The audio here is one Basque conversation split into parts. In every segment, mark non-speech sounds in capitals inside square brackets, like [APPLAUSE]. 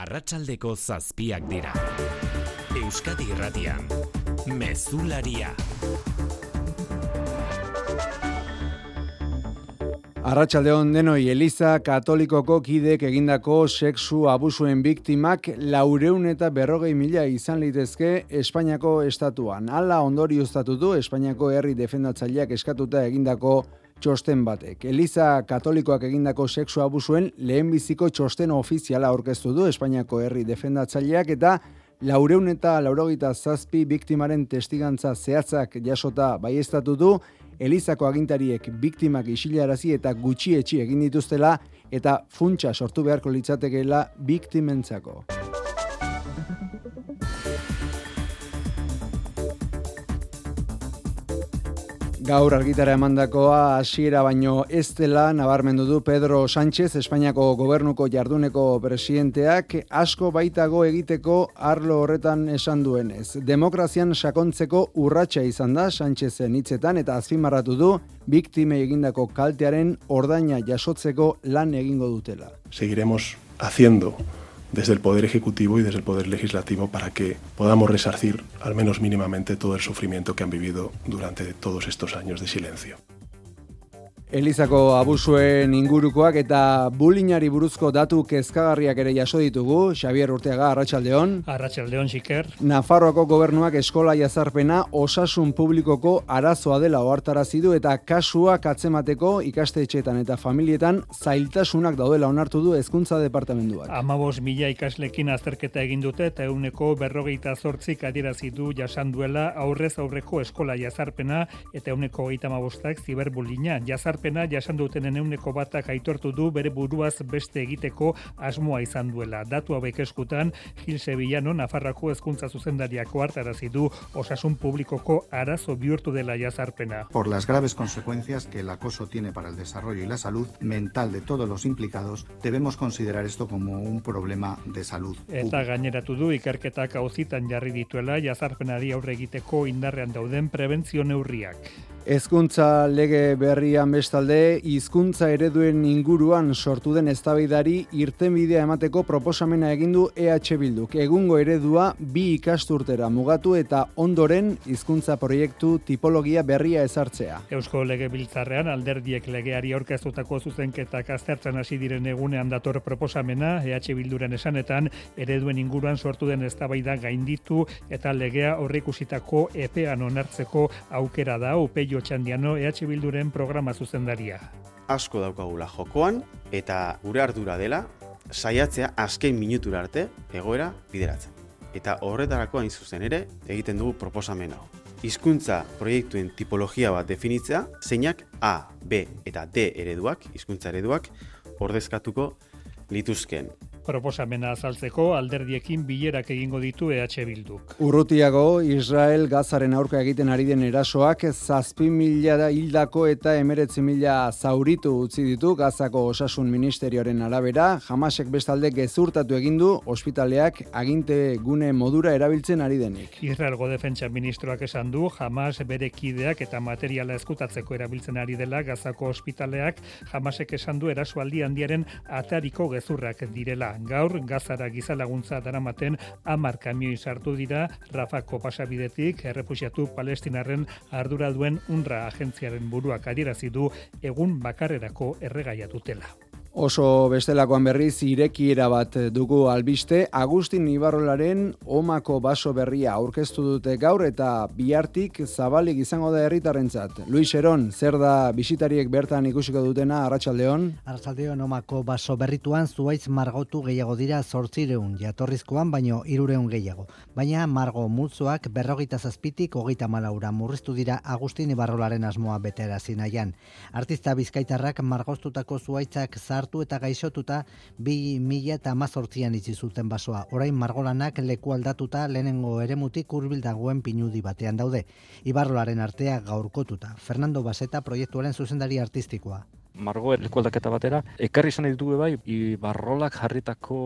arratsaldeko zazpiak dira. Euskadi irratian, mezularia. Arratxaldeon denoi Eliza Katolikoko kidek egindako sexu abusuen biktimak laureun eta berrogei mila izan litezke Espainiako estatuan. Hala ondori ustatu du Espainiako herri defendatzaileak eskatuta egindako txosten batek. Eliza Katolikoak egindako sexu abusuen lehenbiziko txosten ofiziala aurkeztu du Espainiako herri defendatzaileak eta laureun eta laurogita zazpi biktimaren testigantza zehatzak jasota baiestatu du Elizako agintariek biktimak isilarazi eta gutxietxi egin dituztela eta funtsa sortu beharko litzatekeela biktimentzako. Gaur argitara emandakoa hasiera baino ez dela nabarmendu du Pedro Sánchez Espainiako gobernuko jarduneko presidenteak asko baitago egiteko arlo horretan esan duenez. Demokrazian sakontzeko urratsa izan da Sánchezen hitzetan eta azpimarratu du biktime egindako kaltearen ordaina jasotzeko lan egingo dutela. Seguiremos haciendo desde el Poder Ejecutivo y desde el Poder Legislativo para que podamos resarcir, al menos mínimamente, todo el sufrimiento que han vivido durante todos estos años de silencio. Elizako abusuen ingurukoak eta bulinari buruzko datu kezkagarriak ere jaso ditugu. Xavier Urteaga, Arratxaldeon. Arratxaldeon, xiker. Nafarroako gobernuak eskola jazarpena osasun publikoko arazoa dela ohartarazi du eta kasuak atzemateko ikastetxeetan eta familietan zailtasunak daudela onartu du hezkuntza departamentuak. Amabos mila ikaslekin azterketa egin dute eta euneko berrogeita zortzik adierazi du jasan duela aurrez aurreko eskola jazarpena eta euneko geita mabostak ziberbulina jazarpena ekarpena jasan duten eneuneko batak aitortu du bere buruaz beste egiteko asmoa izan duela. Datu hauek eskutan, Gil Sevillano, Nafarrako hezkuntza zuzendariako hartarazi du osasun publikoko arazo bihurtu dela jazarpena. Por las graves consecuencias que el acoso tiene para el desarrollo y la salud mental de todos los implicados, debemos considerar esto como un problema de salud. Eta gaineratu du ikerketak auzitan jarri dituela jazarpenari aurre egiteko indarrean dauden prebentzio neurriak. Hezkuntza lege berrian bestalde, hizkuntza ereduen inguruan sortu den eztabaidari irtenbidea emateko proposamena egin du EH Bilduk. Egungo eredua bi ikasturtera mugatu eta ondoren hizkuntza proiektu tipologia berria ezartzea. Eusko lege biltzarrean alderdiek legeari aurkeztutako zuzenketak aztertzen hasi diren egunean dator proposamena EH Bilduren esanetan ereduen inguruan sortu den eztabaida gainditu eta legea horrikusitako epean onartzeko aukera da UPI Txandiano EH Bilduren programa zuzendaria. Asko daukagula jokoan eta gure ardura dela saiatzea azken minutura arte egoera bideratzen. Eta horretarako hain zuzen ere egiten dugu proposamen hau. Hizkuntza proiektuen tipologia bat definitzea, zeinak A, B eta D ereduak, hizkuntza ereduak, ordezkatuko lituzken proposamena azaltzeko alderdiekin bilerak egingo ditu EH Bilduk. Urrutiago, Israel gazaren aurka egiten ari den erasoak zazpi mila da hildako eta emeretzi mila zauritu utzi ditu gazako osasun ministerioaren arabera, jamasek bestalde gezurtatu egindu ospitaleak aginte gune modura erabiltzen ari denik. Israelgo defentsa ministroak esan du, jamas bere kideak eta materiala eskutatzeko erabiltzen ari dela gazako ospitaleak, jamasek esan du erasoaldi handiaren atariko gezurrak direla gaur gazara gizalaguntza daramaten amar kamioi sartu dira Rafako pasabidetik errefusiatu palestinarren ardura duen unra agentziaren buruak adierazi du egun bakarrerako erregaia dutela. Oso bestelakoan berriz irekiera bat dugu albiste, Agustin Ibarrolaren omako baso berria aurkeztu dute gaur eta bihartik zabalik izango da herritarrentzat. Luis Eron, zer da bisitariek bertan ikusiko dutena, Arratxaldeon? Arratxaldeon omako baso berrituan zuaitz margotu gehiago dira zortzireun jatorrizkoan, baino irureun gehiago. Baina margo multzoak berrogita zazpitik hogeita malaura murriztu dira Agustin Ibarrolaren asmoa betera zinaian. Artista bizkaitarrak margostutako zuaitzak zar hartu eta gaixotuta bi mila eta amazortzian itzi zuten basoa. Orain margolanak leku aldatuta lehenengo eremutik urbil dagoen pinudi batean daude. Ibarrolaren artea gaurkotuta. Fernando Baseta proiektuaren zuzendari artistikoa. Margo lekualdaketa batera, ekarri izan ditugu bai, ibarrolak jarritako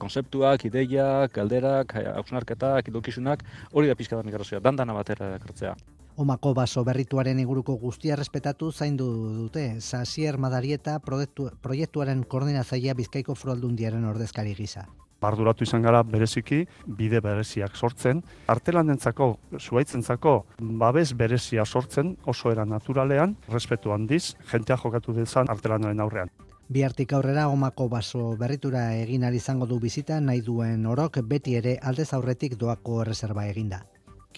konzeptuak, ideiak, galderak, hausnarketak, idokizunak, hori da pixka da migrazioa, dandana batera ekartzea. Omako baso berrituaren inguruko guztia respetatu zaindu dute. Sasier Madarieta proiektu, proiektuaren koordinatzailea Bizkaiko Foraldundiaren ordezkari gisa. Barduratu izan gara bereziki, bide bereziak sortzen, artelanentzako, zuaitzentzako, babes berezia sortzen, oso era naturalean, respetu handiz, jentea jokatu dezan artelanaren aurrean. Biartik aurrera omako baso berritura egin izango du bizita nahi duen orok beti ere aldez aurretik doako erreserba eginda.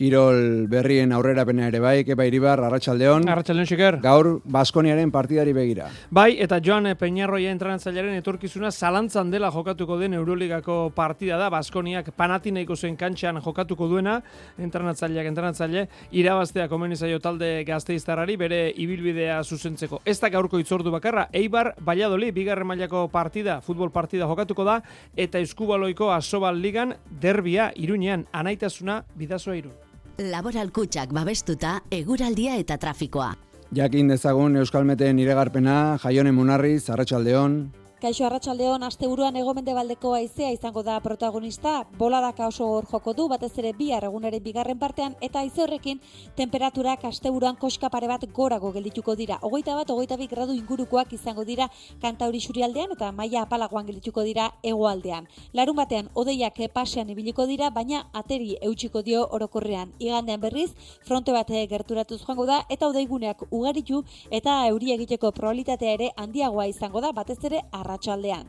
Kirol berrien aurrerapena ere bai, Kepa Iribar, Arratsaldeon. Arratsaldeon xiker. Gaur Baskoniaren partidari begira. Bai, eta Joan Peñarroia entrenatzaileren etorkizuna zalantzan dela jokatuko den Euroligako partida da. Baskoniak Panathinaiko zen kantxan jokatuko duena, entrenatzaileak entrenatzaile irabaztea komeni zaio talde Gazteiztarrari bere ibilbidea zuzentzeko. Ez da gaurko itzordu bakarra, Eibar Valladolid bigarren mailako partida, futbol partida jokatuko da eta Eskubaloiko Asobal Ligan derbia Iruñean anaitasuna bidazoa Irun. Laboral kutsak babestuta, eguraldia eta trafikoa. Jakin dezagun Euskalmeten iregarpena, Jaione Munarriz, Arratsaldeon. Kaixo Arratsaldeon asteburuan egomendebaldeko haizea izango da protagonista. Boladaka oso hor joko du batez ere bihar egunaren bigarren partean eta haize horrekin temperaturak asteburuan koska pare bat gorago geldituko dira. Hogeita bat, hogeita bi gradu ingurukoak izango dira kantauri surialdean eta maila apalagoan geldituko dira hegoaldean. Larun batean odeiak pasean ibiliko dira, baina ateri eutxiko dio orokorrean. Igandean berriz, fronte bat gerturatuz joango da eta odeiguneak ugaritu eta euri egiteko probabilitatea ere handiagoa izango da batez ere arratsaldean.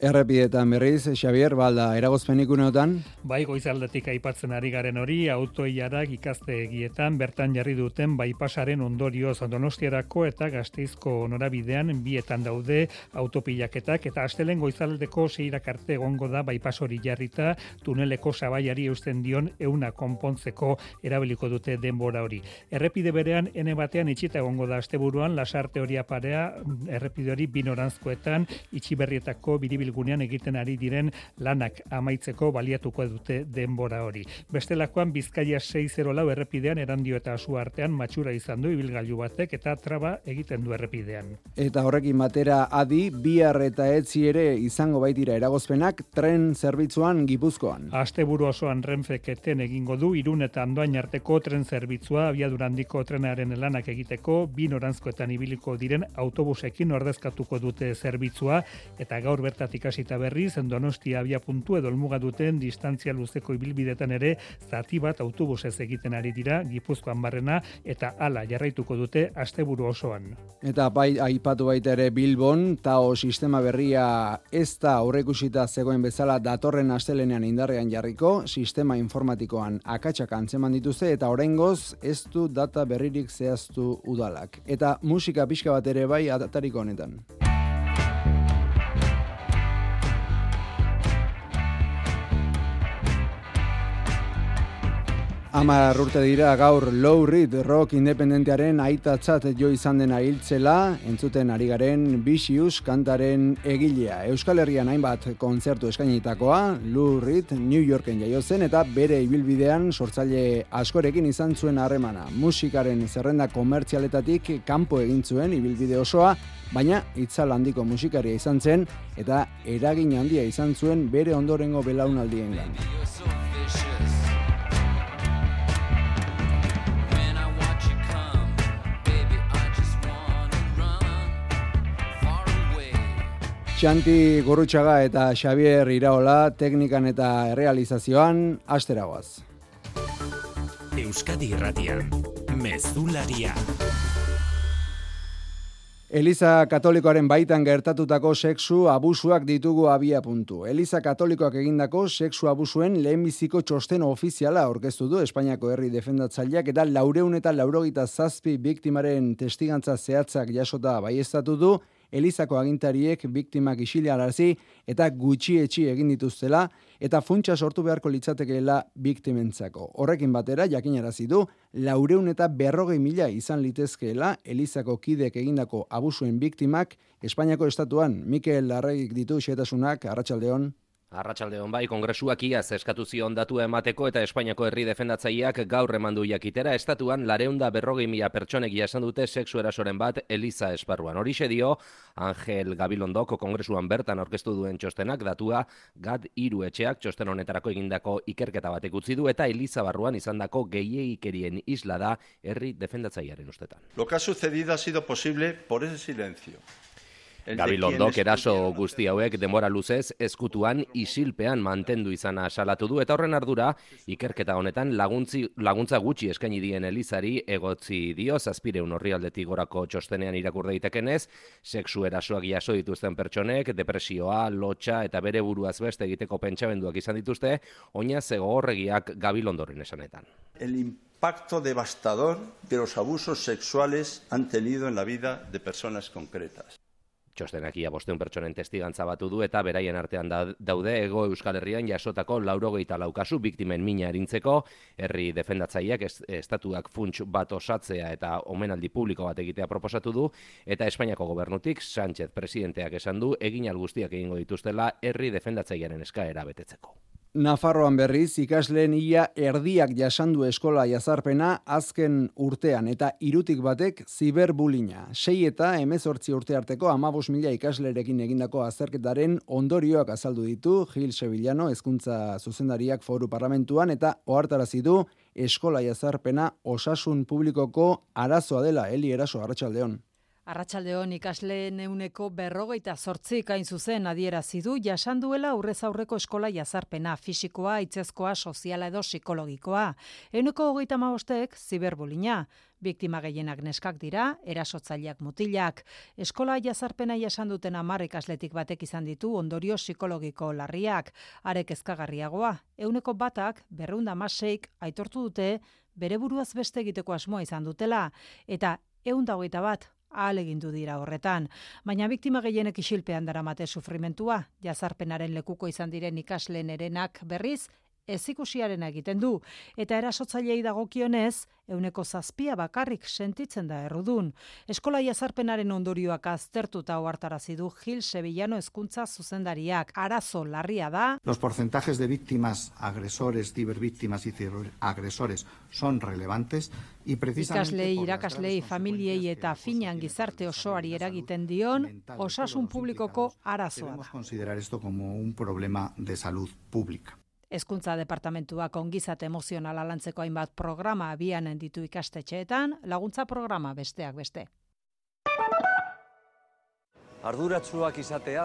Errepietan berriz, Xavier, balda, eragozpenik uneotan? Bai, goizaldetik aipatzen ari garen hori, autoiarak ikaste egietan, bertan jarri duten baipasaren ondorio donostiarako eta gazteizko norabidean bietan daude autopilaketak, eta astelen goizaldeko zeirak arte egongo da baipas hori jarrita, tuneleko sabaiari eusten dion euna konpontzeko erabiliko dute denbora hori. Errepide berean, ene batean itxita egongo da asteburuan, lasarte hori aparea, errepide hori binoranzkoetan, itxiberrietako biribil ibilgunean egiten ari diren lanak amaitzeko baliatuko dute denbora hori. Bestelakoan Bizkaia 6-0 lau errepidean erandio eta asu artean matxura izan du ibilgailu batek eta traba egiten du errepidean. Eta horrekin batera adi, bihar eta etzi ere izango baitira eragozpenak tren zerbitzuan gipuzkoan. Asteburu osoan renfeketen egingo du irun eta andoain arteko tren zerbitzua abiadurandiko trenaren lanak egiteko bi norantzkoetan ibiliko diren autobusekin ordezkatuko dute zerbitzua eta gaur bertatik ikasita berriz, Donostia abia puntu edo elmuga duten distantzia luzeko ibilbidetan ere zati bat autobusez egiten ari dira Gipuzkoan barrena eta hala jarraituko dute asteburu osoan. Eta bai aipatu baita ere Bilbon tao sistema berria ez da aurreikusita zegoen bezala datorren astelenean indarrean jarriko, sistema informatikoan akatsak antzeman dituzte eta oraingoz ez du data berririk zehaztu udalak. Eta musika pixka bat ere bai atariko honetan. Ama urte dira gaur Low Reed rock independentearen aitatzat jo izan dena hiltzela, entzuten ari garen Vicious kantaren egilea. Euskal Herrian hainbat kontzertu eskainitakoa, Lou Reed New Yorken jaio zen eta bere ibilbidean sortzaile askorekin izan zuen harremana. Musikaren zerrenda komertzialetatik kanpo egin zuen ibilbide osoa, baina itzal handiko musikaria izan zen eta eragin handia izan zuen bere ondorengo belaunaldien Xanti Gurutxaga eta Xavier Iraola teknikan eta realizazioan asteragoaz. Euskadi Irratian, Mezularia. Eliza Katolikoaren baitan gertatutako sexu abusuak ditugu abia puntu. Eliza Katolikoak egindako sexu abusuen lehenbiziko txosten ofiziala aurkeztu du Espainiako herri defendatzaileak eta laureun eta laurogita zazpi biktimaren testigantza zehatzak jasota baiestatu du Elizako agintariek biktimak isilarazi eta gutxietxi egin dituztela eta funtsa sortu beharko litzatekeela biktimentzako. Horrekin batera, jakinarazi du, laureun eta berrogei mila izan litezkeela Elizako kidek egindako abusuen biktimak Espainiako estatuan. Mikel Larregik ditu xetasunak, Arratxaldeon. Arratsalde hon bai, kongresuak iaz eskatu zion datu emateko eta Espainiako herri defendatzaileak gaur emandu jakitera estatuan lareunda berrogei mila pertsonek jasan dute seksu erasoren bat Eliza Esparruan. Horixe dio, Angel Gabilondoko kongresuan bertan aurkeztu duen txostenak datua gad hiru etxeak txosten honetarako egindako ikerketa batek utzi du eta Eliza Barruan izandako gehieikerien isla da herri defendatzailearen ustetan. Lo que ha sucedido ha sido posible por ese silencio. Gabilondok eraso guzti hauek denbora luzez eskutuan isilpean mantendu izana salatu du eta horren ardura ikerketa honetan laguntzi, laguntza gutxi eskaini dien Elizari egotzi dio zazpireun horrialdetik gorako txostenean irakur daitekenez, sexu erasoak jaso dituzten pertsonek, depresioa, lotxa eta bere buruaz beste egiteko pentsamenduak izan dituzte, oina zego horregiak Gabilondoren esanetan. El impacto devastador de los abusos sexuales han tenido en la vida de personas concretas. Txostenak ia bosteun pertsonen testigantza batu du eta beraien artean daude ego Euskal Herrian jasotako laurogeita laukasu biktimen mina erintzeko, herri defendatzaileak estatuak funts bat osatzea eta omenaldi publiko bat egitea proposatu du, eta Espainiako gobernutik Sánchez presidenteak esan du egin guztiak egingo dituztela herri defendatzailearen eskaera betetzeko. Nafarroan berriz ikasleen ia erdiak jasandu eskola jazarpena azken urtean eta irutik batek ziberbulina. Sei eta emezortzi urte arteko amabos mila ikaslerekin egindako azerketaren ondorioak azaldu ditu Gil Sevillano ezkuntza zuzendariak foru parlamentuan eta ohartarazi du eskola jazarpena osasun publikoko arazoa dela Eli Eraso Arratsaldeon. Arratxaldeon ikasle neuneko berrogeita zortzi kain zuzen adierazi du jasan duela aurrez aurreko eskola jazarpena fisikoa, itzezkoa, soziala edo psikologikoa. Euneko hogeita maostek, ziberbulina. Biktima gehienak neskak dira, erasotzaileak mutilak. Eskola jazarpena jasan duten amar ikasletik batek izan ditu ondorio psikologiko larriak. Arek ezkagarriagoa, euneko batak, berrunda maseik, aitortu dute, bere buruaz beste egiteko asmoa izan dutela. Eta eunda hogeita bat, alegindu dira horretan. Baina biktima gehienek isilpean daramate sufrimentua, jazarpenaren lekuko izan diren ikasleen erenak berriz, ez ikusiaren egiten du, eta erasotzailei dagokionez, euneko zazpia bakarrik sentitzen da errudun. Eskola jazarpenaren ondorioak aztertuta oartarazi du Gil Sevillano hezkuntza zuzendariak. Arazo larria da. Los porcentajes de víctimas, agresores, cibervíctimas y agresores son relevantes y precisamente Ikaslei, irakaslei, familiei eta finan gizarte osoari eragiten dion osasun publikoko arazoa da. considerar esto como un problema de salud pública. Hezkuntza departamentuak ongizat emozionala lantzeko hainbat programa abian ditu ikastetxeetan, laguntza programa besteak beste. Arduratsuak izatea,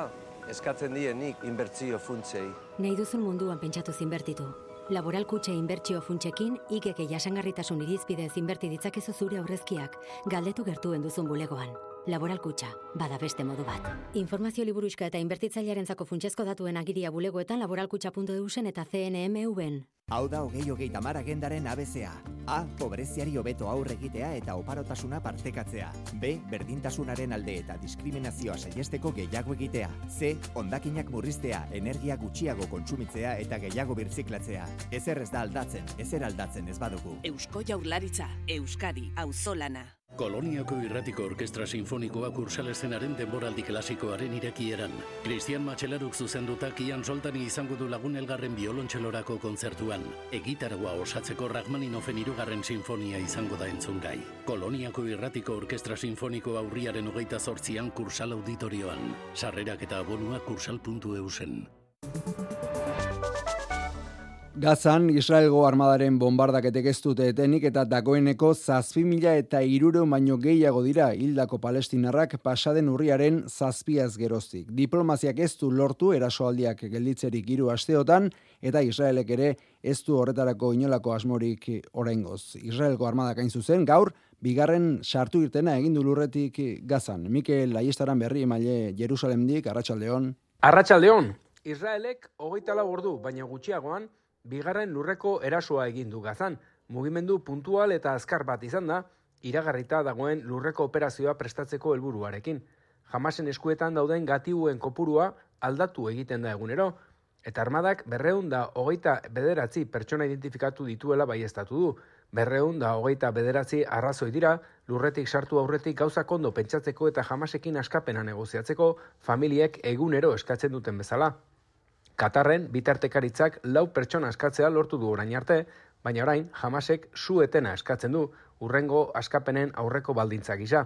eskatzen dienik inbertzio funtsei. Nahi duzun munduan pentsatu zinbertitu. Laboral kutxe inbertsio funtsekin, ikeke jasangarritasun irizpidez inberti ditzakezu zure aurrezkiak, galdetu gertuen duzun bulegoan. Laboral kutxa, bada beste modu bat. Informazio liburuska eta inbertitzailearen zako funtsezko datuen agiria bulegoetan laboralkutxa.eusen eta CNMV-en. Hau da hogei hogei tamar agendaren ABCA. A. Pobreziari hobeto aurre egitea eta oparotasuna partekatzea. B. Berdintasunaren alde eta diskriminazioa saiesteko gehiago egitea. C. Ondakinak murriztea, energia gutxiago kontsumitzea eta gehiago birziklatzea. Ezer ez da aldatzen, ezer aldatzen ez badugu. Eusko jaurlaritza, Euskadi, auzolana. Koloniako irratiko orkestra sinfonikoa kursalezenaren denboraldi klasikoaren irekieran. Cristian Matxelaruk zuzendutak ian soltani izango du lagun elgarren biolontxelorako kontzertuan. Egitargoa osatzeko Rachmaninofen irugarren sinfonia izango da entzungai. Koloniako irratiko orkestra sinfoniko aurriaren hogeita zortzian kursal auditorioan. Sarrerak eta abonua kursal.eusen. Gazan, Israelgo armadaren bombardaketek ez dute etenik eta dagoeneko zazpi mila eta irure baino gehiago dira hildako palestinarrak pasaden urriaren zazpiaz geroztik. Diplomaziak ez du lortu erasoaldiak gelditzerik hiru asteotan eta Israelek ere ez du horretarako inolako asmorik oraingoz. Israelgo armadak hain zuzen gaur, bigarren sartu irtena egindu lurretik gazan. Mikel Aiestaran berri emaile Jerusalemdik, Arratxaldeon. Arratxaldeon, Israelek hogeita ordu, baina gutxiagoan, bigarren lurreko erasoa egin du gazan. Mugimendu puntual eta azkar bat izan da, iragarrita dagoen lurreko operazioa prestatzeko helburuarekin. Jamasen eskuetan dauden gatiuen kopurua aldatu egiten da egunero, eta armadak berreun da hogeita bederatzi pertsona identifikatu dituela bai du. Berreun da hogeita bederatzi arrazoi dira, lurretik sartu aurretik gauza kondo pentsatzeko eta jamasekin askapena negoziatzeko familiek egunero eskatzen duten bezala. Katarren bitartekaritzak lau pertsona eskatzea lortu du orain arte, baina orain jamasek su etena eskatzen du urrengo askapenen aurreko baldintza gisa.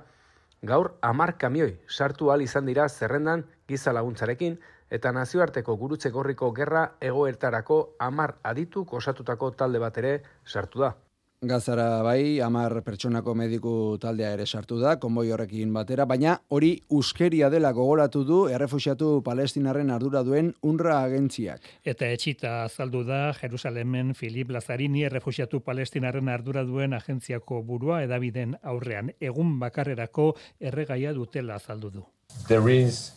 Gaur amar kamioi sartu al izan dira zerrendan giza laguntzarekin eta nazioarteko gurutze gorriko gerra egoertarako amar aditu osatutako talde bat ere sartu da. Gazara bai, amar pertsonako mediku taldea ere sartu da, konboi horrekin batera, baina hori uskeria dela gogoratu du errefusiatu palestinarren ardura duen unra agentziak. Eta etxita azaldu da Jerusalemen Filip Lazarini errefusiatu palestinarren ardura duen agentziako burua edabiden aurrean egun bakarrerako erregaia dutela azaldu du. There is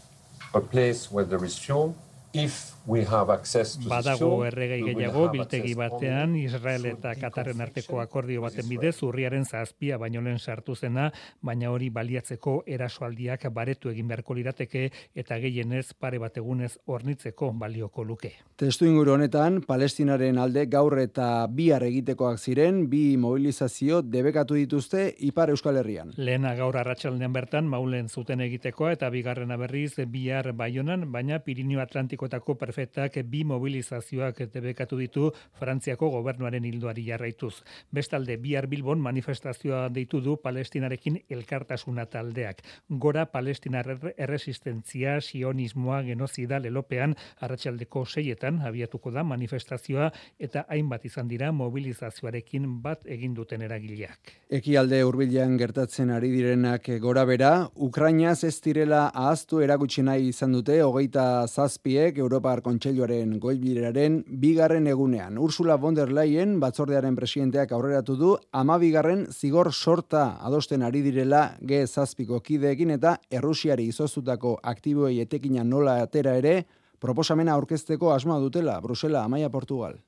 a place where there is fuel, if we have access to Badago erregei gehiago, biltegi batean, Israel eta Katarren arteko akordio baten bidez, urriaren zazpia baino lehen sartu zena, baina hori baliatzeko erasoaldiak baretu egin beharko lirateke eta gehienez pare bat egunez ornitzeko balioko luke. Testu inguru honetan, Palestinaren alde gaur eta bihar egitekoak ziren, bi mobilizazio debekatu dituzte Ipar Euskal Herrian. Lehena gaur arratsaldean bertan, maulen zuten egitekoa eta bigarrena berriz bihar baionan, baina Pirinio Atlantikoetako prefetak bi mobilizazioak debekatu ditu Frantziako gobernuaren hildoari jarraituz. Bestalde, bihar Bilbon manifestazioa deitu du Palestinarekin elkartasuna taldeak. Gora Palestinar erresistentzia, sionismoa, genozida, lelopean, arratsaldeko seietan abiatuko da manifestazioa eta hainbat izan dira mobilizazioarekin bat egin duten eragileak. Ekialde hurbilean gertatzen ari direnak gora bera, Ukrainaz ez direla ahaztu erakutsi nahi izan dute hogeita zazpiek Europar Kontseiluaren goibileraren bigarren egunean. Ursula von der Leyen batzordearen presidenteak aurreratu du ama bigarren zigor sorta adosten ari direla G zazpiko kideekin eta Errusiari izoztutako aktiboei etekina nola atera ere proposamena aurkezteko asmoa dutela Brusela, Amaia, Portugal.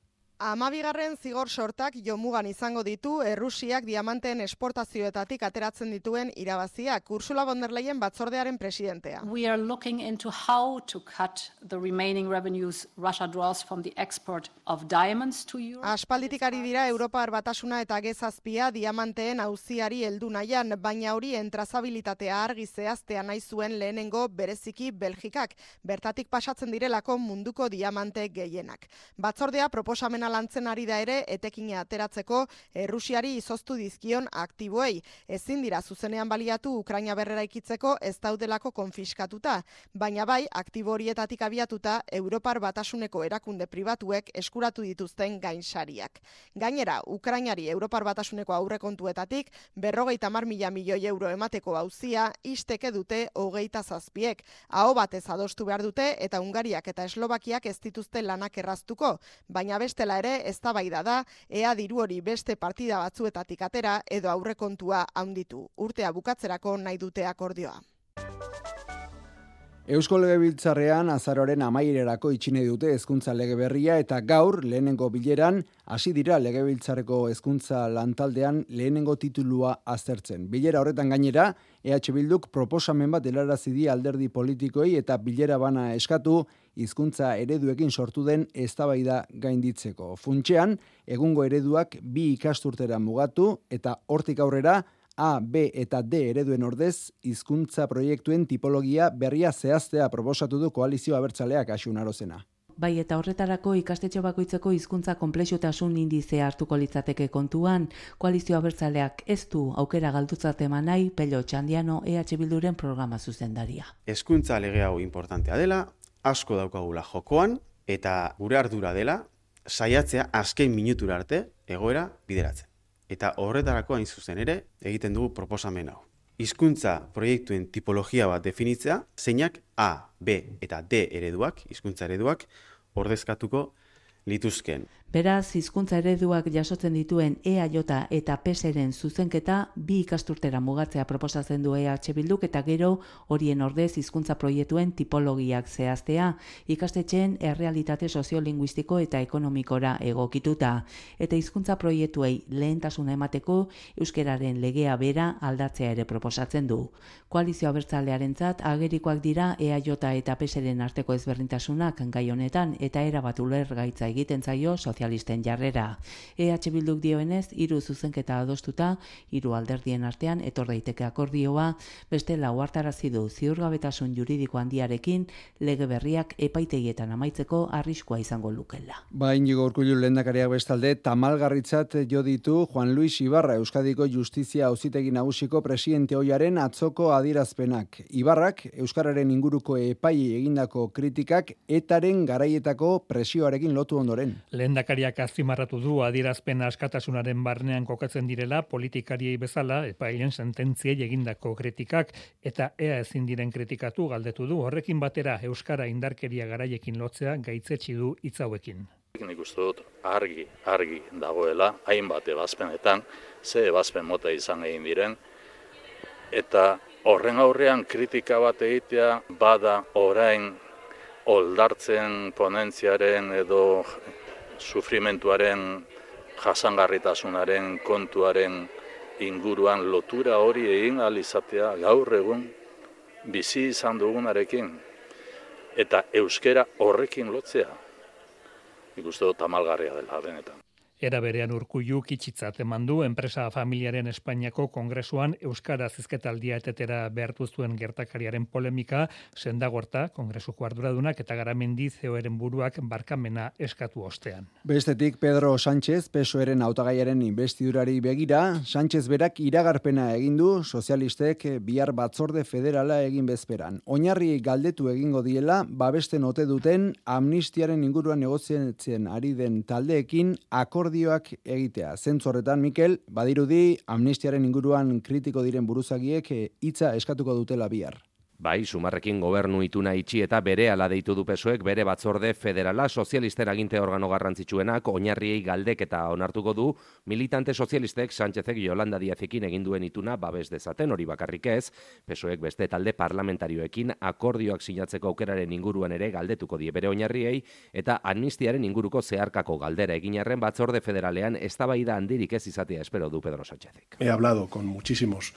Amabigarren zigor sortak jomugan izango ditu Errusiak diamanteen esportazioetatik ateratzen dituen irabaziak. Ursula von der Leyen batzordearen presidentea. We are looking into how to cut the remaining revenues Russia draws from the export of diamonds to Europe. Aspalditik ari dira Europar batasuna eta gezazpia diamanteen auziari heldu nahian, baina hori entrazabilitatea argi zehaztea nahi zuen lehenengo bereziki Belgikak, bertatik pasatzen direlako munduko diamante gehienak. Batzordea proposamena lantzen ari da ere etekina ateratzeko Errusiari izoztu dizkion aktiboei. Ezin dira zuzenean baliatu Ukraina berrera ikitzeko ez daudelako konfiskatuta, baina bai aktibo horietatik abiatuta Europar batasuneko erakunde pribatuek eskuratu dituzten gainsariak. Gainera, Ukrainari Europar batasuneko aurrekontuetatik berrogeita mar mila milioi euro emateko hauzia isteke dute hogeita zazpiek. Aho batez adostu behar dute eta Ungariak eta Eslovakiak ez dituzte lanak erraztuko, baina bestela ere eztabaida da ea diru hori beste partida batzuetatik atera edo aurrekontua handitu. Urtea bukatzerako nahi dute akordioa. Eusko Legebiltzarrean azaroren amaiererako itxine dute hezkuntza lege berria eta gaur lehenengo bileran hasi dira Legebiltzarreko hezkuntza lantaldean lehenengo titulua aztertzen. Bilera horretan gainera EH Bilduk proposamen bat helarazi di alderdi politikoei eta bilera bana eskatu hizkuntza ereduekin sortu den eztabaida gainditzeko. Funtxean egungo ereduak bi ikasturtera mugatu eta hortik aurrera A, B eta D ereduen ordez, hizkuntza proiektuen tipologia berria zehaztea proposatu du koalizio abertzaleak asun arozena. Bai eta horretarako ikastetxe bakoitzeko hizkuntza konplexutasun indizea hartuko litzateke kontuan, koalizio abertzaleak ez du aukera galdutzat eman nahi Pello Txandiano EH Bilduren programa zuzendaria. Hezkuntza lege hau importantea dela, asko daukagula jokoan eta gure ardura dela saiatzea azken minutura arte egoera bideratzen. Eta horretarako hain zuzen ere egiten dugu proposamen hau. Hizkuntza proiektuen tipologia bat definitzea, zeinak A, B eta D ereduak, hizkuntza ereduak, ordezkatuko lituzken. Beraz, hizkuntza ereduak jasotzen dituen EAJ eta PSren zuzenketa bi ikasturtera mugatzea proposatzen du EH Bilduk eta gero horien ordez hizkuntza proiektuen tipologiak zehaztea, ikastetxeen errealitate soziolinguistiko eta ekonomikora egokituta eta hizkuntza proiektuei lehentasuna emateko euskeraren legea bera aldatzea ere proposatzen du. Koalizio abertzalearentzat agerikoak dira EAJ eta PSren arteko ezberdintasunak gai honetan eta erabat ulergaitza egiten zaio sozialisten jarrera. EH Bilduk dioenez, hiru zuzenketa adostuta, hiru alderdien artean etor daiteke akordioa, beste lau hartarazi du ziurgabetasun juridiko handiarekin lege berriak epaitegietan amaitzeko arriskua izango lukela. Ba, inigo urkullu lehendakariak bestalde, tamalgarritzat jo ditu Juan Luis Ibarra Euskadiko Justizia Auzitegi Nagusiko presidente hoiaren atzoko adirazpenak. Ibarrak Euskararen inguruko epai egindako kritikak etaren garaietako presioarekin lotu ondoren. Lehendakari Lehendakariak azpimarratu du adierazpen askatasunaren barnean kokatzen direla politikariei bezala epailen sententziei egindako kritikak eta ea ezin diren kritikatu galdetu du horrekin batera euskara indarkeria garaiekin lotzea gaitzetsi du hitz hauekin. Nik uste dut argi, argi dagoela, hainbat ebazpenetan, ze ebazpen mota izan egin diren, eta horren aurrean kritika bat egitea bada orain oldartzen ponentziaren edo sufrimentuaren jasangarritasunaren kontuaren inguruan lotura hori egin alizatea gaur egun bizi izan dugunarekin eta euskera horrekin lotzea ikuste dut tamalgarria dela benetan. Era berean urkullu kitxitzat eman du enpresa familiaren Espainiako kongresuan euskara zizketaldia etetera behartu zuen gertakariaren polemika sendagorta kongresuko arduradunak eta garamendi zeoeren buruak barkamena eskatu ostean. Bestetik Pedro Sánchez pesoeren hautagaiaren investidurari begira, Sánchez berak iragarpena egin du sozialistek bihar batzorde federala egin bezperan. Oinarri galdetu egingo diela babesten ote duten amnistiaren inguruan negoziatzen ari den taldeekin akordi akordioak egitea. Zentzu horretan, Mikel, badirudi amnistiaren inguruan kritiko diren buruzagiek eh, hitza eskatuko dutela bihar. Bai, sumarrekin gobernu ituna itxi eta bere ala deitu du pesoek bere batzorde federala sozialisten aginte organo garrantzitsuenak oinarriei galdek eta onartuko du militante sozialistek Sánchezek Yolanda Diazekin egin duen ituna babes dezaten hori bakarrik ez, pesoek beste talde parlamentarioekin akordioak sinatzeko aukeraren inguruan ere galdetuko die bere oinarriei eta amnistiaren inguruko zeharkako galdera egin arren batzorde federalean eztabaida handirik ez izatea espero du Pedro Sánchezek. He hablado con muchísimos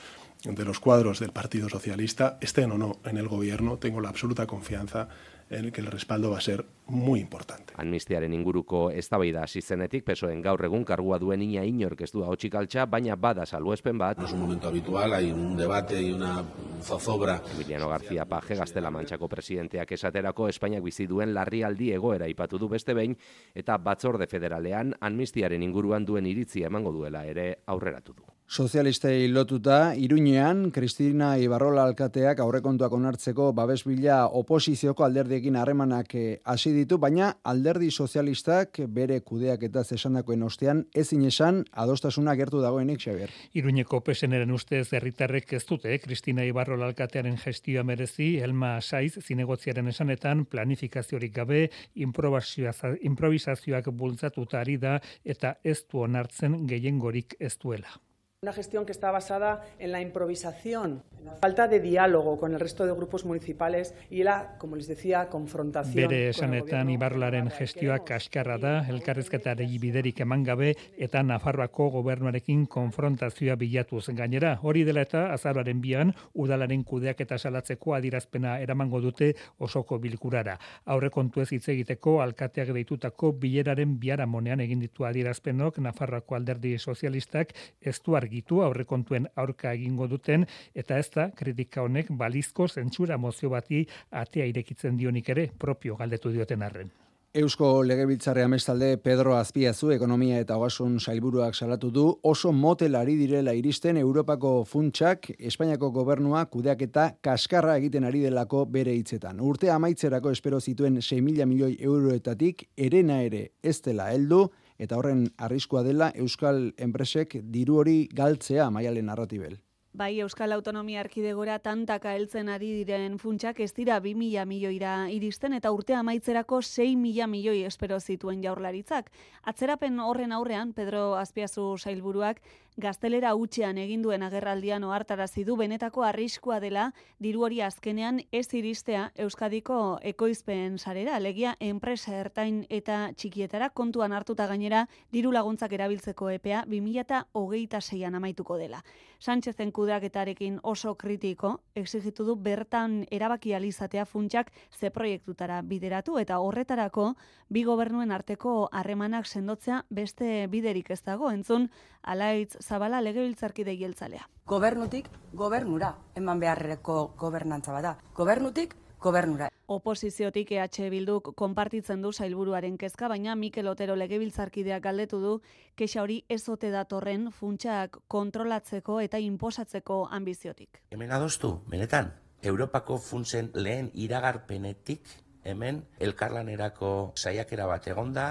de los cuadros del Partido Socialista, estén o no en el gobierno, tengo la absoluta confianza en que el respaldo va a ser muy importante. Amnistiaren inguruko eztabaida hasi zenetik pesoen gaur egun kargua duen ina inork ez du altxa, baina bada salbuespen bat. No es un momento habitual, hay un debate y una zozobra. Emiliano García Paje Gaztela Manchako presidenteak esaterako Espainiak bizi duen larrialdi egoera ipatu du beste behin eta batzorde federalean amnistiaren inguruan duen iritzia emango duela ere aurreratu du. Sozialistei lotuta, Iruñean, Kristina Ibarrola alkateak aurrekontuak onartzeko babes bila oposizioko alderdiekin harremanak eh, hasi ditu, baina alderdi sozialistak bere kudeak eta zesandakoen ostean ezin esan adostasuna gertu dagoenik, Xavier. Iruñeko peseneren ustez herritarrek ez dute, Kristina Ibarrola alkatearen gestioa merezi, Elma Saiz, zinegotziaren esanetan, planifikaziorik gabe, improvisazioak bultzatuta ari da, eta ez du onartzen gehiengorik ez duela. Una gestión que está basada en la improvisación, en la falta de diálogo con el resto de grupos municipales y la, como les decía, confrontación. Bere esanetan Ibarlaren gestioa kaskarra da, elkarrezketari biderik eman gabe eta Nafarroako gobernuarekin konfrontazioa bilatuz gainera. Hori dela eta azararen bian, udalaren kudeak eta salatzeko adirazpena eramango dute osoko bilkurara. Aurre kontu ez hitz egiteko alkateak deitutako bileraren biaramonean egin ditu adirazpenok Nafarroako alderdi sozialistak ez du argitu aurrekontuen aurka egingo duten eta ez da kritika honek balizko zentsura mozio bati atea irekitzen dionik ere propio galdetu dioten arren. Eusko Legebiltzarre amestalde Pedro Azpiazu ekonomia eta ogasun sailburuak salatu du oso motelari direla iristen Europako funtsak Espainiako gobernua kudeak eta kaskarra egiten ari delako bere hitzetan. Urte amaitzerako espero zituen 6 mila milioi euroetatik erena ere ez dela heldu eta horren arriskua dela Euskal enpresek diru hori galtzea maialen narratibel. Bai, Euskal Autonomia Arkidegora tantaka heltzen ari diren funtsak ez dira 2000 milioira iristen eta urte amaitzerako 6000 milioi espero zituen jaurlaritzak. Atzerapen horren aurrean Pedro Azpiazu sailburuak gaztelera utxean egin duen agerraldian ohartarazi du benetako arriskua dela diru hori azkenean ez iristea Euskadiko ekoizpen sarera, legia enpresa ertain eta txikietara kontuan hartuta gainera diru laguntzak erabiltzeko epea 2026an amaituko dela. Sánchezen kudeaketarekin oso kritiko, exigitu du bertan erabaki alizatea funtsak ze proiektutara bideratu eta horretarako bi gobernuen arteko harremanak sendotzea beste biderik ez dago entzun alaitz zabala legebiltzarkide geltzalea. Gobernutik gobernura eman beharreko gobernantza bada. Gobernutik gobernura. Oposiziotik EH Bilduk konpartitzen du sailburuaren kezka, baina Mikel Otero legebiltzarkideak galdetu du kexa hori ezote datorren funtsak kontrolatzeko eta inposatzeko ambiziotik. Hemen adostu, benetan, Europako funtsen lehen iragarpenetik hemen elkarlanerako saiakera bat egonda,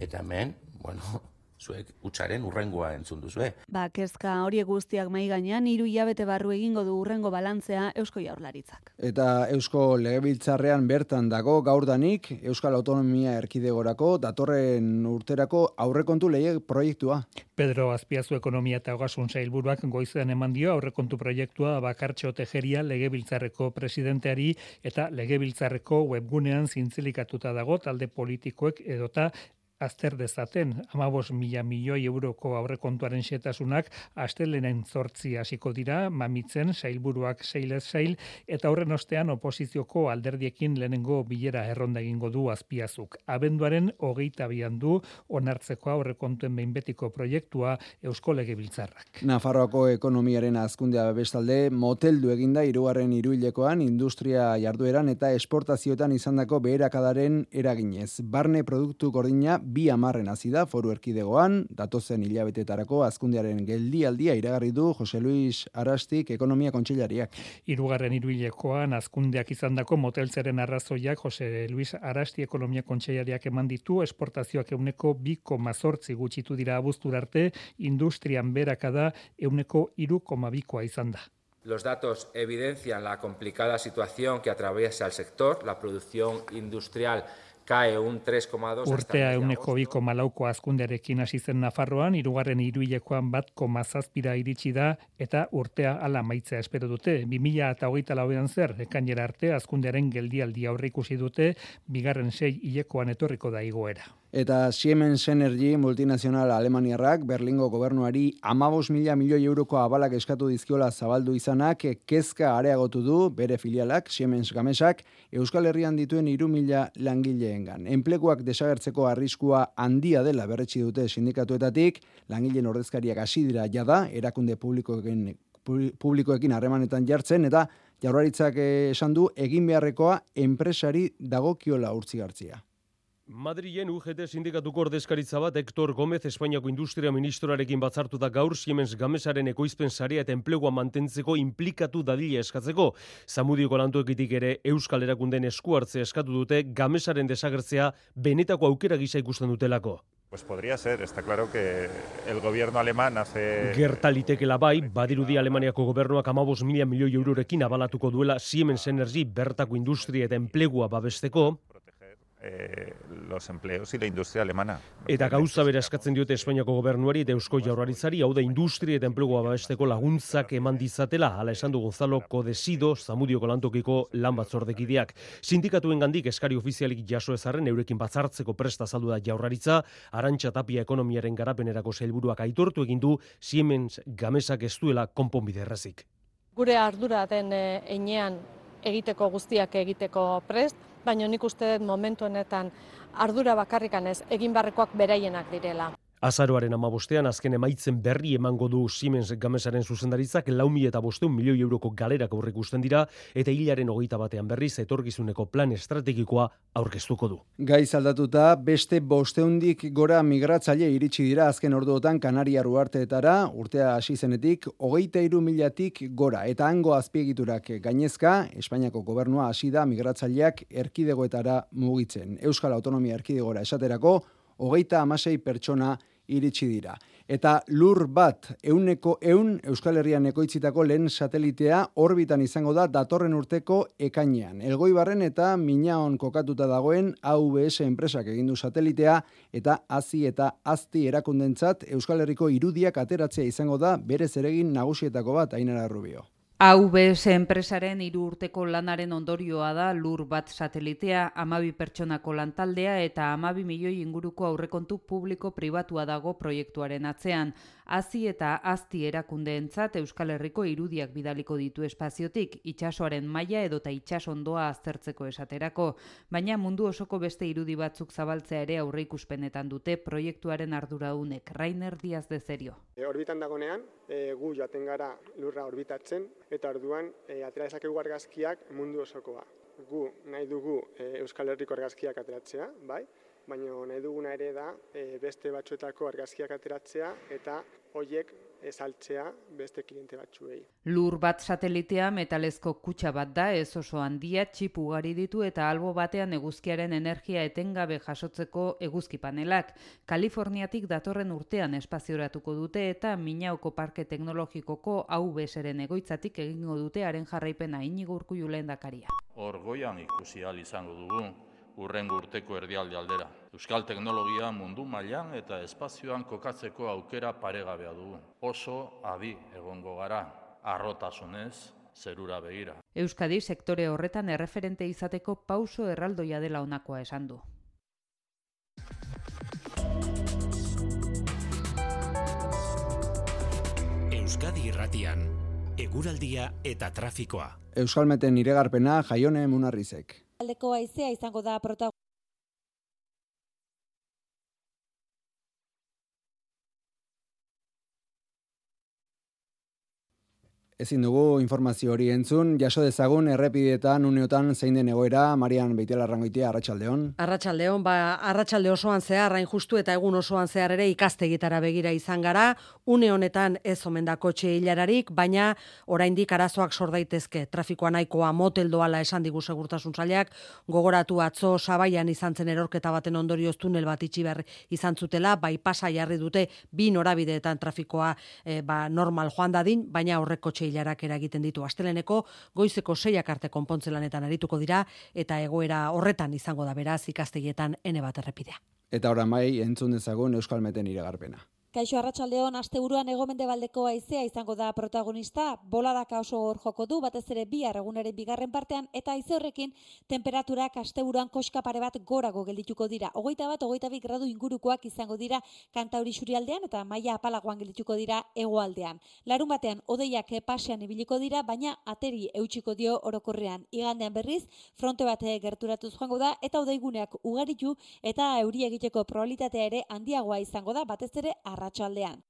Eta hemen, bueno, zuek utxaren urrengoa entzun duzue. Ba, kezka horiek guztiak mai gainean hiru hilabete barru egingo du urrengo balantzea Eusko Jaurlaritzak. Eta Eusko Legebiltzarrean bertan dago gaurdanik Euskal Autonomia Erkidegorako datorren urterako aurrekontu lege proiektua. Pedro Azpiazu Ekonomia eta Ogasun Sailburuak goizean eman dio aurrekontu proiektua Bakartxo Tejeria Legebiltzarreko presidenteari eta Legebiltzarreko webgunean zintzilikatuta dago talde politikoek edota azter dezaten amabos mila milioi euroko aurrekontuaren xetasunak astelenen zortzi hasiko dira, mamitzen, sailburuak sailez sail, eta horren ostean oposizioko alderdiekin lehenengo bilera erronda egingo du azpiazuk. Abenduaren hogeita bian du onartzeko aurrekontuen behinbetiko proiektua Eusko Legebiltzarrak. Nafarroako ekonomiaren azkundea bestalde, moteldu eginda irugarren iruilekoan industria jardueran eta esportazioetan izandako beherakadaren eraginez. Barne produktu gordina bi amarren hasi da foru erkidegoan, datozen hilabetetarako azkundearen geldialdia iragarri du Jose Luis Arastik ekonomia kontseilariak. Hirugarren hiruilekoan azkundeak izandako moteltzeren arrazoiak Jose Luis Arasti ekonomia kontseilariak eman ditu esportazioak euneko 2,8 gutxitu dira abuztur arte, industrian berakada euneko 2,2koa izan da. Los datos evidencian la complicada situación que atraviesa el sector, la producción industrial cae un 3,2 Urtea euneko biko malauko azkundearekin hasi zen Nafarroan, irugarren iruilekoan bat komazazpira iritsi da, eta urtea ala maitzea espero dute. 2000 eta hogeita lauean zer, ekainera arte azkundearen geldialdi aurre ikusi dute, bigarren sei hilekoan etorriko da igoera. Eta Siemens Energy multinazional Alemaniarrak Berlingo gobernuari amabos mila milioi euroko abalak eskatu dizkiola zabaldu izanak kezka areagotu du bere filialak Siemens Gamesak Euskal Herrian dituen iru mila langileengan. Enpleguak desagertzeko arriskua handia dela berretsi dute sindikatuetatik, langileen ordezkariak hasi dira jada, erakunde publikoekin publikoekin harremanetan jartzen eta jaurlaritzak esan du egin beharrekoa enpresari dagokiola urtzigartzia. Madrilen UGT sindikatuko ordezkaritza bat Hector Gómez Espainiako Industria Ministroarekin batzartu da gaur Siemens Gamesaren ekoizpen sarea eta enplegua mantentzeko implikatu dadila eskatzeko. Zamudioko lantuekitik ere Euskal Erakunden esku hartzea eskatu dute Gamesaren desagertzea benetako aukera gisa ikusten dutelako. Pues podría ser, está claro que el gobierno alemán hace... Gerta litekela bai, badirudi Alemaniako gobernuak amabos mila milioi eurorekin abalatuko duela Siemens Energy bertako industria eta enplegua babesteko, eh, los empleos y la industria alemana. Eta gauza bera eskatzen diote Espainiako gobernuari eta Eusko Jaurlaritzari, hau da industria eta enplegua babesteko laguntzak eman dizatela, hala esan du Gonzalo Codesido, Zamudioko lantokiko lan batzordekideak. Sindikatuen gandik eskari ofizialik jaso ezarren eurekin batzartzeko presta saldu da Jaurlaritza, Arantxa Tapia ekonomiaren garapenerako sailburuak aitortu egin du Siemens Gamesak ez duela konponbide errazik. Gure ardura den einean egiteko guztiak egiteko prest, baina nik uste dut momentu honetan ardura bakarrikan ez egin barrekoak beraienak direla. Azaroaren amabostean azken emaitzen berri emango du Siemens Gamesaren zuzendaritzak laumi eta bosteun milioi euroko galerak aurrek usten dira eta hilaren hogeita batean berriz etorgizuneko plan estrategikoa aurkeztuko du. Gaiz aldatuta beste bosteundik gora migratzaile iritsi dira azken orduotan Kanaria ruarteetara urtea hasi zenetik hogeita iru milatik gora eta hango azpiegiturak gainezka Espainiako gobernua hasi da migratzaileak erkidegoetara mugitzen. Euskal Autonomia erkidegora esaterako hogeita amasei pertsona iritsi dira. Eta lur bat, euneko eun Euskal Herrian ekoitzitako lehen satelitea orbitan izango da datorren urteko ekainean. Elgoi barren eta minaon kokatuta dagoen AVS enpresak egindu satelitea eta hazi eta azti erakundentzat Euskal Herriko irudiak ateratzea izango da bere zeregin nagusietako bat ainara rubio. AVS enpresaren hiru urteko lanaren ondorioa da lur bat satelitea, amabi pertsonako lantaldea eta amabi milioi inguruko aurrekontu publiko pribatua dago proiektuaren atzean. Hazi eta azti erakundeentzat Euskal Herriko irudiak bidaliko ditu espaziotik, itsasoaren maila edota itsasondoa aztertzeko esaterako, baina mundu osoko beste irudi batzuk zabaltzea ere aurreikuspenetan dute proiektuaren arduraunek Rainer Diaz de Zerio. E, orbitan dagonean, e, gu joaten gara lurra orbitatzen, eta orduan e, atera dezakegu argazkiak mundu osokoa. Gu nahi dugu e, Euskal Herriko argazkiak ateratzea, bai? Baina nahi duguna ere da e, beste batzuetako argazkiak ateratzea eta hoiek esaltzea beste kliente batzuei. Lur bat satelitea metalezko kutsa bat da, ez oso handia, txip ugari ditu eta albo batean eguzkiaren energia etengabe jasotzeko eguzki panelak. Kaliforniatik datorren urtean espazioratuko dute eta Minauko Parke Teknologikoko hau beseren egoitzatik egingo dute haren jarraipena inigo urkullu dakaria. Hor goian ikusi al izango dugu, urrengo urteko erdialde aldera. Euskal teknologia mundu mailan eta espazioan kokatzeko aukera paregabea dugu. Oso adi egongo gara, arrotasunez, zerura begira. Euskadi sektore horretan erreferente izateko pauso erraldoia dela honakoa esan du. Euskadi irratian, eguraldia eta trafikoa. Euskalmeten iregarpena jaione munarrizek. Aldeko aizea izango da protagonista. Ezin dugu informazio hori entzun, jaso dezagun errepidetan uneotan zein den egoera, Marian Beitiala Rangoitia, Arratxaldeon. Arratxaldeon, ba, Arratxalde osoan zehar, rain justu eta egun osoan zehar ere ikastegitara begira izan gara, une honetan ez omen da kotxe hilararik, baina oraindik arazoak sor daitezke. Trafikoa nahikoa motel doala esan digu segurtasun zailak, gogoratu atzo sabaian izan zen erorketa baten ondorioz tunel bat itxi behar izan zutela, bai pasa jarri dute bi norabideetan trafikoa e, ba, normal joan dadin, baina horrek kotxe ilarak eragiten ditu asteleneko goizeko seiak arte konpontzelanetan arituko dira eta egoera horretan izango da beraz ikastegietan ene bat errepidea. Eta ora mai entzun dezagun Euskalmeten iragarpena. Kaixo Arratsaldeon asteburuan egomendebaldeko haizea izango da protagonista. Boladaka oso hor joko du batez ere bi egunaren bigarren partean eta haize horrekin temperaturak asteburuan koska pare bat gorago geldituko dira. Hogeita bat, hogeita bi gradu ingurukoak izango dira kantauri surialdean eta maila apalagoan geldituko dira hegoaldean. Larun batean odeiak pasean ibiliko dira, baina ateri eutxiko dio orokorrean. Igandean berriz, fronte bate gerturatuz joango da eta odeiguneak ugaritu eta euri egiteko probabilitatea ere handiagoa izango da batez ere arratsaldean.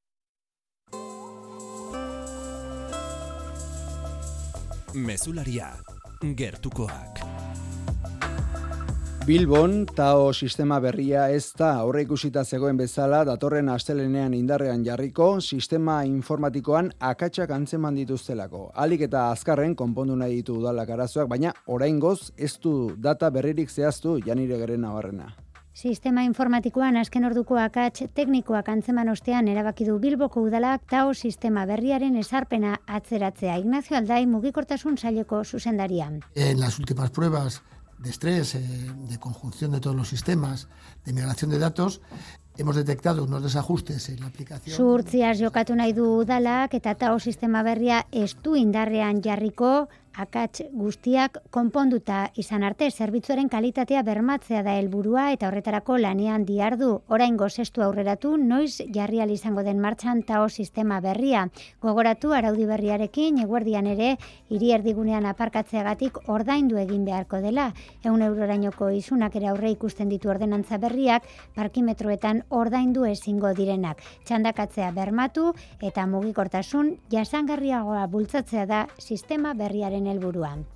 Mesularia, gertukoak. Bilbon, TAO sistema berria ez da aurre ikusita zegoen bezala datorren astelenean indarrean jarriko sistema informatikoan akatsak antzeman dituztelako. Alik eta azkarren konpondu nahi ditu udalak arazoak, baina oraingoz ez du data berririk zehaztu janire garen nabarrena. Sistema informatikoan azken orduko akats teknikoak antzeman ostean erabaki du Bilboko udalak tao sistema berriaren esarpena atzeratzea. Ignacio Aldai mugikortasun saileko zuzendaria. En las últimas pruebas de estrés, eh, de conjunción de todos los sistemas, de migración de datos, hemos detectado unos desajustes en la aplicación. Zurtziaz jokatu nahi du udalak eta tao sistema berria estu indarrean jarriko akats guztiak konponduta izan arte zerbitzuaren kalitatea bermatzea da helburua eta horretarako lanean diardu. Oraingo zestu aurreratu noiz jarri izango den martxan tao sistema berria. Gogoratu araudi berriarekin eguerdian ere hiri erdigunean aparkatzeagatik ordaindu egin beharko dela. Eun eurorainoko izunak ere aurre ikusten ditu ordenantza berriak parkimetroetan ordaindu ezingo direnak. Txandakatzea bermatu eta mugikortasun jasangarriagoa bultzatzea da sistema berriaren helburuan.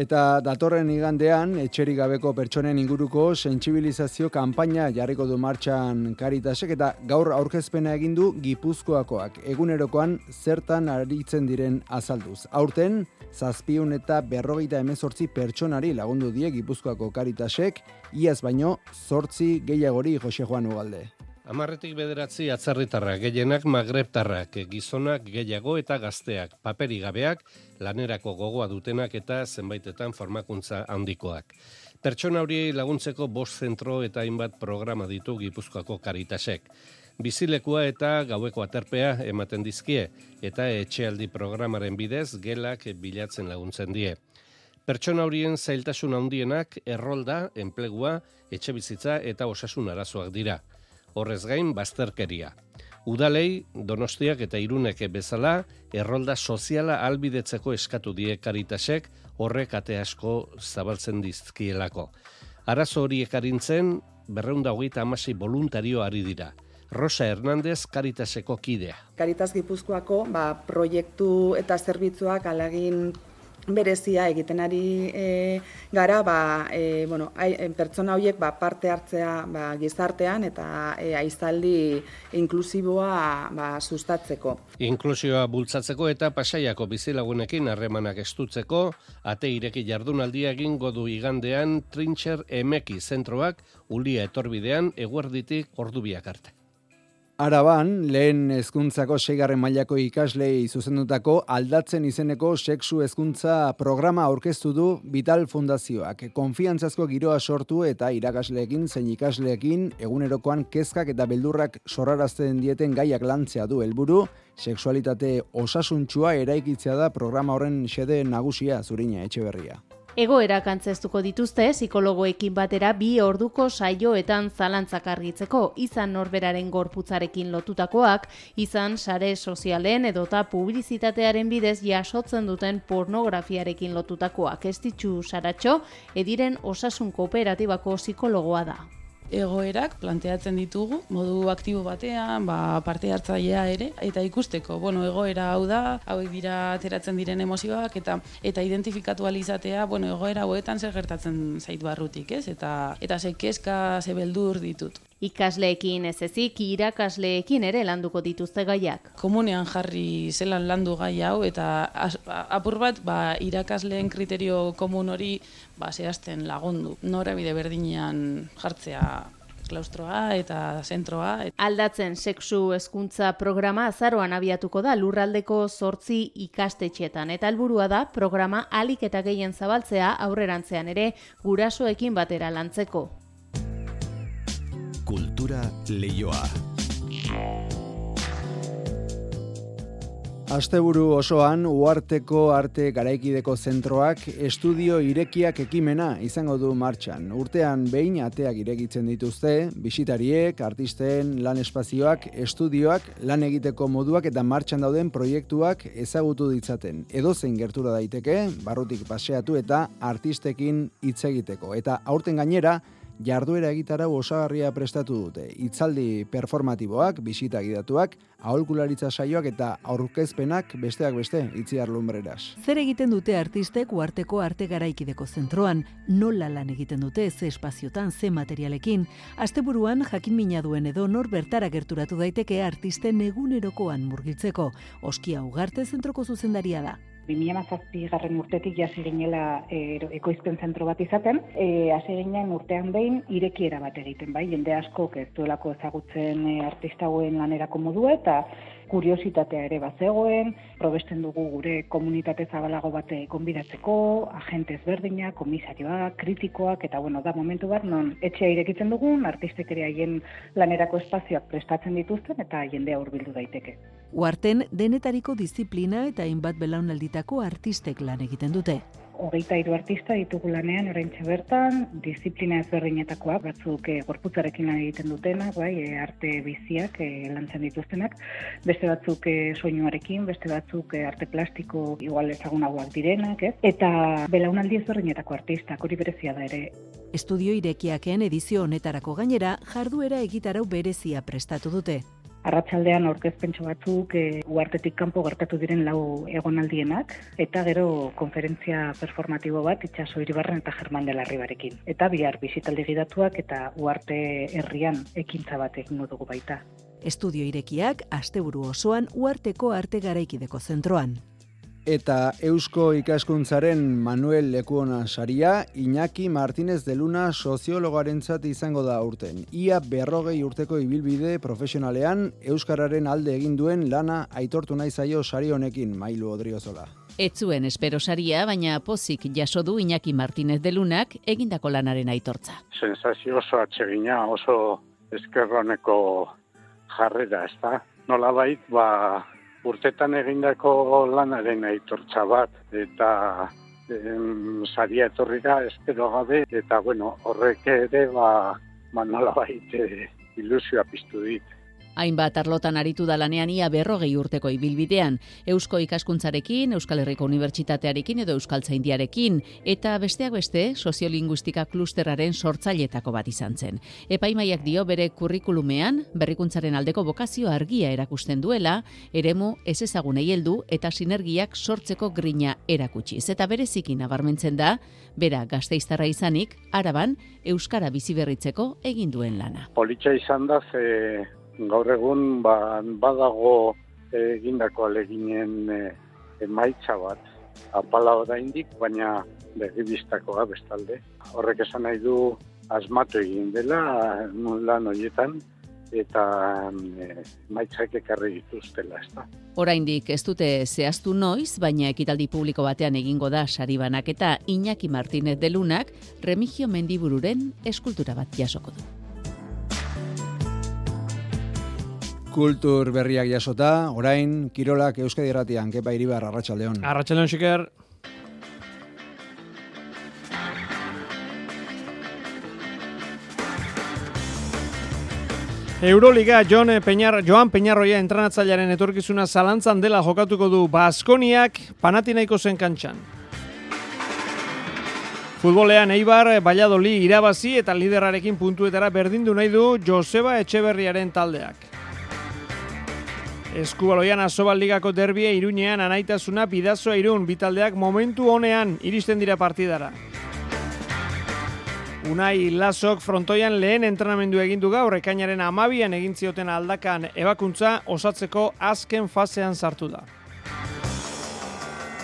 Eta datorren igandean, etxerik gabeko pertsonen inguruko sentsibilizazio kanpaina jarriko du martxan karitasek eta gaur aurkezpena egin du gipuzkoakoak. Egunerokoan zertan aritzen diren azalduz. Aurten, zazpiun eta berrogeita emezortzi pertsonari lagundu die gipuzkoako karitasek, iaz baino, zortzi gehiagori Jose Juan Ugalde. Amarretik bederatzi atzarritarrak, gehienak magreptarrak, gizonak gehiago eta gazteak, paperi gabeak, lanerako gogoa dutenak eta zenbaitetan formakuntza handikoak. Pertsona hori laguntzeko bost zentro eta hainbat programa ditu Gipuzkoako karitasek. Bizilekua eta gaueko aterpea ematen dizkie eta etxealdi programaren bidez gelak bilatzen laguntzen die. Pertsona horien zailtasun handienak errolda, enplegua, etxe bizitza eta osasun arazoak dira horrez gain bazterkeria. Udalei, donostiak eta iruneke bezala, errolda soziala albidetzeko eskatu die karitasek horrek ate asko zabaltzen dizkielako. Arazo horiek arintzen, berreunda hogeita amasi voluntario ari dira. Rosa Hernández Karitaseko kidea. Karitas Gipuzkoako ba, proiektu eta zerbitzuak alagin berezia egiten ari e, gara ba, e, bueno, ai, pertsona horiek ba, parte hartzea ba, gizartean eta e, aizaldi inklusiboa ba, sustatzeko. Inklusioa bultzatzeko eta pasaiako bizilagunekin harremanak estutzeko, ate ireki jardunaldia egingo du igandean Trintxer Emeki zentroak ulia etorbidean eguerditik ordubiak arte. Araban, lehen hezkuntzako seigarren mailako ikaslei zuzendutako aldatzen izeneko sexu hezkuntza programa aurkeztu du Vital Fundazioak. Konfiantzazko giroa sortu eta irakasleekin zein ikasleekin egunerokoan kezkak eta beldurrak sorrarazten dieten gaiak lantzea du helburu, sexualitate osasuntsua eraikitzea da programa horren xede nagusia zurina etxeberria. Egoera kantzeztuko dituzte psikologoekin batera bi orduko saioetan zalantzak argitzeko, izan norberaren gorputzarekin lotutakoak, izan sare sozialen edota publizitatearen bidez jasotzen duten pornografiarekin lotutakoak. Ez ditxu saratxo, ediren osasun kooperatibako psikologoa da egoerak planteatzen ditugu modu aktibo batean, ba, parte hartzailea ere eta ikusteko, bueno, egoera hau da, hauek dira ateratzen diren emozioak eta eta identifikatu alizatea, bueno, egoera hauetan zer gertatzen zait barrutik, ez? Eta eta ze kezka, ze beldur ditut. Ikasleekin ez ezik, irakasleekin ere landuko dituzte gaiak. Komunean jarri zelan landu gai hau eta apur bat ba, irakasleen kriterio komun hori ba, zehazten lagundu. Norabide berdinean jartzea klaustroa eta zentroa. Aldatzen sexu hezkuntza programa azaroan abiatuko da lurraldeko zortzi ikastetxetan. Eta helburua da programa alik eta gehien zabaltzea aurrerantzean ere gurasoekin batera lantzeko. Kultura leioa. Asteburu osoan Uarteko Arte Garaikideko Zentroak estudio irekiak ekimena izango du martxan. Urtean behin ateak irekitzen dituzte, bisitariek, artisten, lan espazioak, estudioak, lan egiteko moduak eta martxan dauden proiektuak ezagutu ditzaten. Edo zein gertura daiteke, barrutik paseatu eta artistekin hitz egiteko. Eta aurten gainera, jarduera egitara osagarria prestatu dute. Itzaldi performatiboak, bisita gidatuak, aholkularitza saioak eta aurkezpenak besteak beste itziar lumbreras. Zer egiten dute artistek uarteko arte garaikideko zentroan, nola lan egiten dute ze espaziotan, ze materialekin, asteburuan jakin mina duen edo nor bertara gerturatu daiteke artisten egunerokoan murgiltzeko, oskia ugarte zentroko zuzendaria da. 2007 garren urtetik jasi ginela e, ekoizpen zentro bat izaten, e, hasi ginen urtean behin irekiera bat egiten, bai, jende asko ez duelako ezagutzen e, artista hauen lanerako modua eta kuriositatea ere bazegoen, probesten dugu gure komunitate zabalago bate konbidatzeko, agente ezberdinak, komisarioak, kritikoak, eta bueno, da momentu bat, non etxea irekitzen dugun, artistek ere haien lanerako espazioak prestatzen dituzten, eta jendea hurbildu daiteke. Uarten, denetariko disiplina eta inbat belaunalditako artistek lan egiten dute hogeita hiru artista ditugu lanean orain bertan, disiplina ezberdinetakoa, batzuk e, gorputzarekin lan egiten dutena, bai, e, arte biziak e, lantzen dituztenak, beste batzuk e, soinuarekin, beste batzuk e, arte plastiko igual ezagunagoak direnak, ez? Eta belaunaldi ezberdinetako artistak, hori berezia da ere. Estudio irekiaken edizio honetarako gainera, jarduera egitarau berezia prestatu dute. Arratsaldean aurkezpentso batzuk e, uartetik kanpo gertatu diren lau egonaldienak eta gero konferentzia performatibo bat itsaso iribarren eta German de Larribarekin. Eta bihar bisitaldi gidatuak eta uarte herrian ekintza bat egingo dugu baita. Estudio irekiak asteburu osoan uarteko arte garaikideko zentroan eta Eusko ikaskuntzaren Manuel Lekuona saria Iñaki Martínez de Luna soziologarentzat izango da urten. Ia berrogei urteko ibilbide profesionalean Euskararen alde egin duen lana aitortu nahi zaio sari honekin Mailu Odriozola. Etzuen espero saria, baina pozik jaso du Iñaki Martínez de Lunak egindako lanaren aitortza. Sensazio oso atsegina, oso eskerroneko jarrera, ez da? Nola bait, ba, urtetan egindako lanaren aitortza bat eta em, saria etorri da espero gabe eta bueno horrek ere ba, ba nola baite ilusioa piztu dit. Hainbat arlotan aritu da lanean ia berrogei urteko ibilbidean, Eusko ikaskuntzarekin, Euskal Herriko Unibertsitatearekin edo Euskal Zaindiarekin, eta besteak beste, soziolinguistika klusterraren sortzailetako bat izan zen. Epaimaiak dio bere kurrikulumean, berrikuntzaren aldeko bokazio argia erakusten duela, eremu ez ezagunei heldu eta sinergiak sortzeko grina erakutsiz. Eta bereziki nabarmentzen da, bera gazteiztarra izanik, araban, Euskara biziberritzeko egin duen lana. Politxa izan da, ze gaur egun ba, badago egindako aleginen e, emaitza bat. Apala oraindik, baina begibistakoa bestalde. Horrek esan nahi du asmatu egin dela lan horietan eta e, maitzak ekarri dituztela, ez da. Oraindik ez dute zehaztu noiz, baina ekitaldi publiko batean egingo da saribanak eta Iñaki Martinez delunak Remigio Mendibururen eskultura bat jasoko du. Kultur berriak jasota, orain, Kirolak Euskadi Erratian, Kepa Iribar, Arratxaldeon. Arratxaldeon, Xiker. Euroliga John Peñar, Joan Peñarroia entrenatzailearen etorkizuna zalantzan dela jokatuko du Baskoniak Panatinaiko zen kantxan. Futbolean Eibar, Valladolid irabazi eta liderarekin puntuetara berdindu nahi du Joseba Etxeberriaren taldeak. Eskubaloian Asobal Ligako derbia iruñean anaitasuna bidazoa irun bitaldeak momentu honean iristen dira partidara. Unai Lasok frontoian lehen entrenamendu egindu gaur ekainaren amabian egin zioten aldakan ebakuntza osatzeko azken fasean sartu da.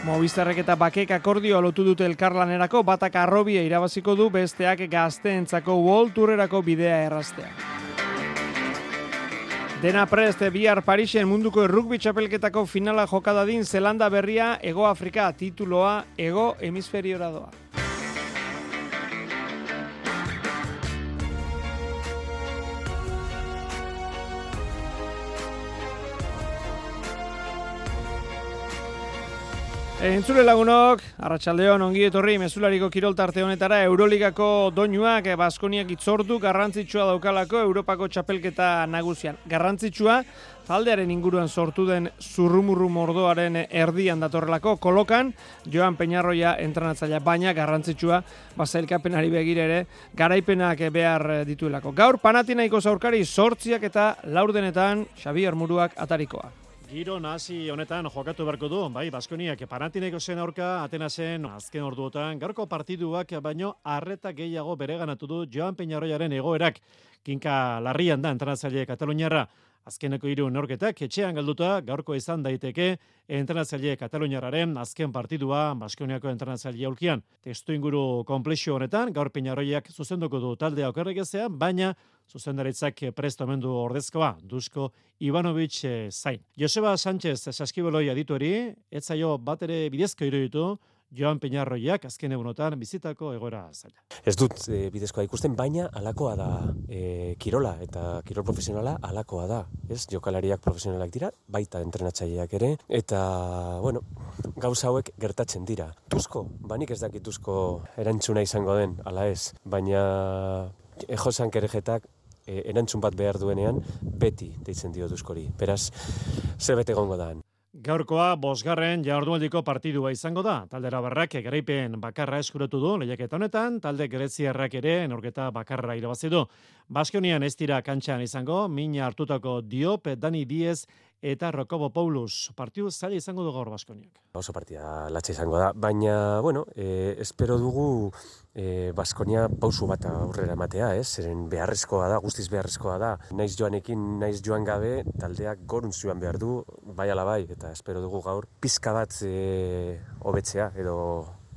Movistarrek eta bakek akordio lotu dute elkarlanerako batak arrobia irabaziko du besteak gazteentzako World Tourerako bidea erraztea. Dena prest bihar Parisen munduko rugby txapelketako finala jokadadin Zelanda berria Ego Afrika tituloa Ego Hemisferiora doa. Entzule lagunok, Arratsaldeon ongi etorri mezulariko kiroltarte honetara Euroligako doinuak eh, Baskoniak itzordu garrantzitsua daukalako Europako txapelketa nagusian. Garrantzitsua taldearen inguruan sortu den zurrumurru mordoaren erdian datorrelako kolokan Joan Peñarroia entrenatzailea baina garrantzitsua basailkapenari begire ere garaipenak behar dituelako. Gaur Panatinaiko zaurkari sortziak eta laurdenetan Xabier Muruak atarikoa. Giro nasi honetan jokatu beharko du, bai, Baskoniak Panatineko zen aurka, Atenasen azken orduotan, garko partiduak baino arreta gehiago bereganatu du Joan Peñarroiaren egoerak. Kinka larrian da entrenatzaile Kataluniarra. Azkeneko hiru norketak etxean galduta gaurko izan daiteke entrenatzaile Kataluniarraren azken partidua Baskoniako entrenatzaile aulkian. Testu inguru komplexio honetan gaur Peñarroiak zuzenduko du taldea okerrek ezean, baina zuzendaritzak prestomendu ordezkoa, Dusko Ivanovic eh, zain. Joseba Sánchez saskiboloi adituari, etzaio bat ere bidezko iruditu, Joan Peñarroiak azken egunotan bizitako egoera zaila. Ez dut e, bidezkoa ikusten, baina alakoa da e, kirola eta kirol profesionala alakoa da. Ez jokalariak profesionalak dira, baita entrenatzaileak ere, eta, bueno, gauza hauek gertatzen dira. Tuzko, banik ez dakit tuzko erantzuna izango den, ala ez, baina ejosan kerejetak e, erantzun bat behar duenean, beti deitzen dio tuzkori. Beraz, zer bete gongo da. Gaurkoa, bosgarren jardunaldiko partidua izango da. Taldera barrak garaipen bakarra eskuratu du, lehiaketa honetan, talde greziarrak ere, enorketa bakarra irabazi du. Baskonian ez dira kantxan izango, mina hartutako Diop, Dani Diez, eta Rokobo Paulus. Partiu zaila izango du gaur Baskoniak. Oso partida latxa izango da, baina, bueno, e, espero dugu e, Baskonia pausu bat aurrera ematea, ez? Zeren beharrezkoa da, guztiz beharrezkoa da. Naiz joanekin, naiz joan gabe, taldeak gorun zuan behar du, bai ala bai, eta espero dugu gaur pizka bat e, hobetzea edo